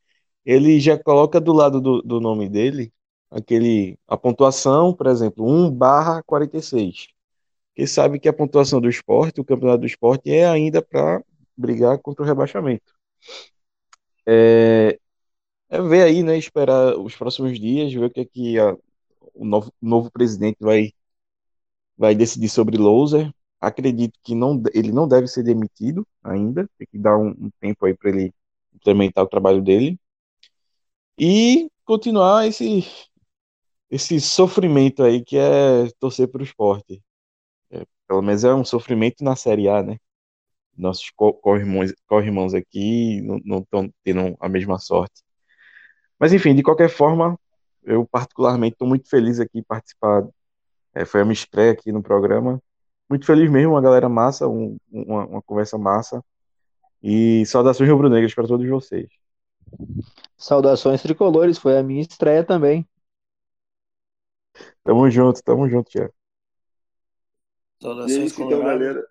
ele já coloca do lado do, do nome dele aquele, a pontuação, por exemplo, 1 barra 46. Porque sabe que a pontuação do esporte, o campeonato do esporte, é ainda para brigar contra o rebaixamento. É, é ver aí, né, esperar os próximos dias, ver o que é que a, o novo, novo presidente vai, vai decidir sobre Louser, Acredito que não, ele não deve ser demitido ainda, tem que dar um, um tempo aí para ele implementar o trabalho dele e continuar esse esse sofrimento aí que é torcer para o esporte. É, pelo menos é um sofrimento na Série A, né? Nossos corrimãos, corrimãos aqui não estão tendo a mesma sorte. Mas enfim, de qualquer forma, eu particularmente estou muito feliz aqui participar. É, foi a minha estreia aqui no programa muito feliz mesmo, uma galera massa, um, uma, uma, conversa massa. E saudações rubro-negras para todos vocês. Saudações tricolores, foi a minha estreia também. Tamo junto, tamo junto, Tiago. Saudações, então, galera.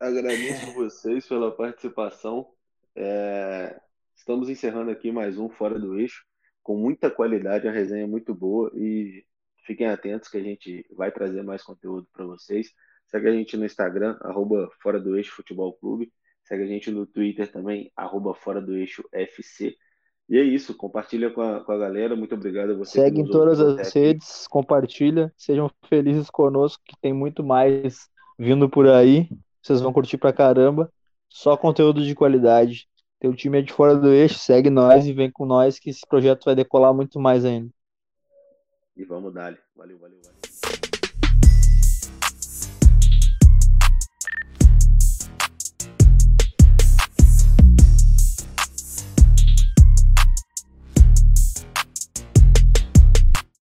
Agradeço vocês pela participação. É... Estamos encerrando aqui mais um Fora do Eixo, com muita qualidade, a resenha é muito boa e fiquem atentos que a gente vai trazer mais conteúdo para vocês. Segue a gente no Instagram, arroba Fora do Eixo Futebol Clube. Segue a gente no Twitter também, arroba Fora do Eixo FC. E é isso, compartilha com a, com a galera. Muito obrigado a você. Segue em todas as redes, compartilha. Sejam felizes conosco, que tem muito mais vindo por aí. Vocês vão curtir pra caramba. Só conteúdo de qualidade. Teu time é de fora do eixo, segue nós e vem com nós que esse projeto vai decolar muito mais ainda. E vamos dar. Valeu, valeu, valeu.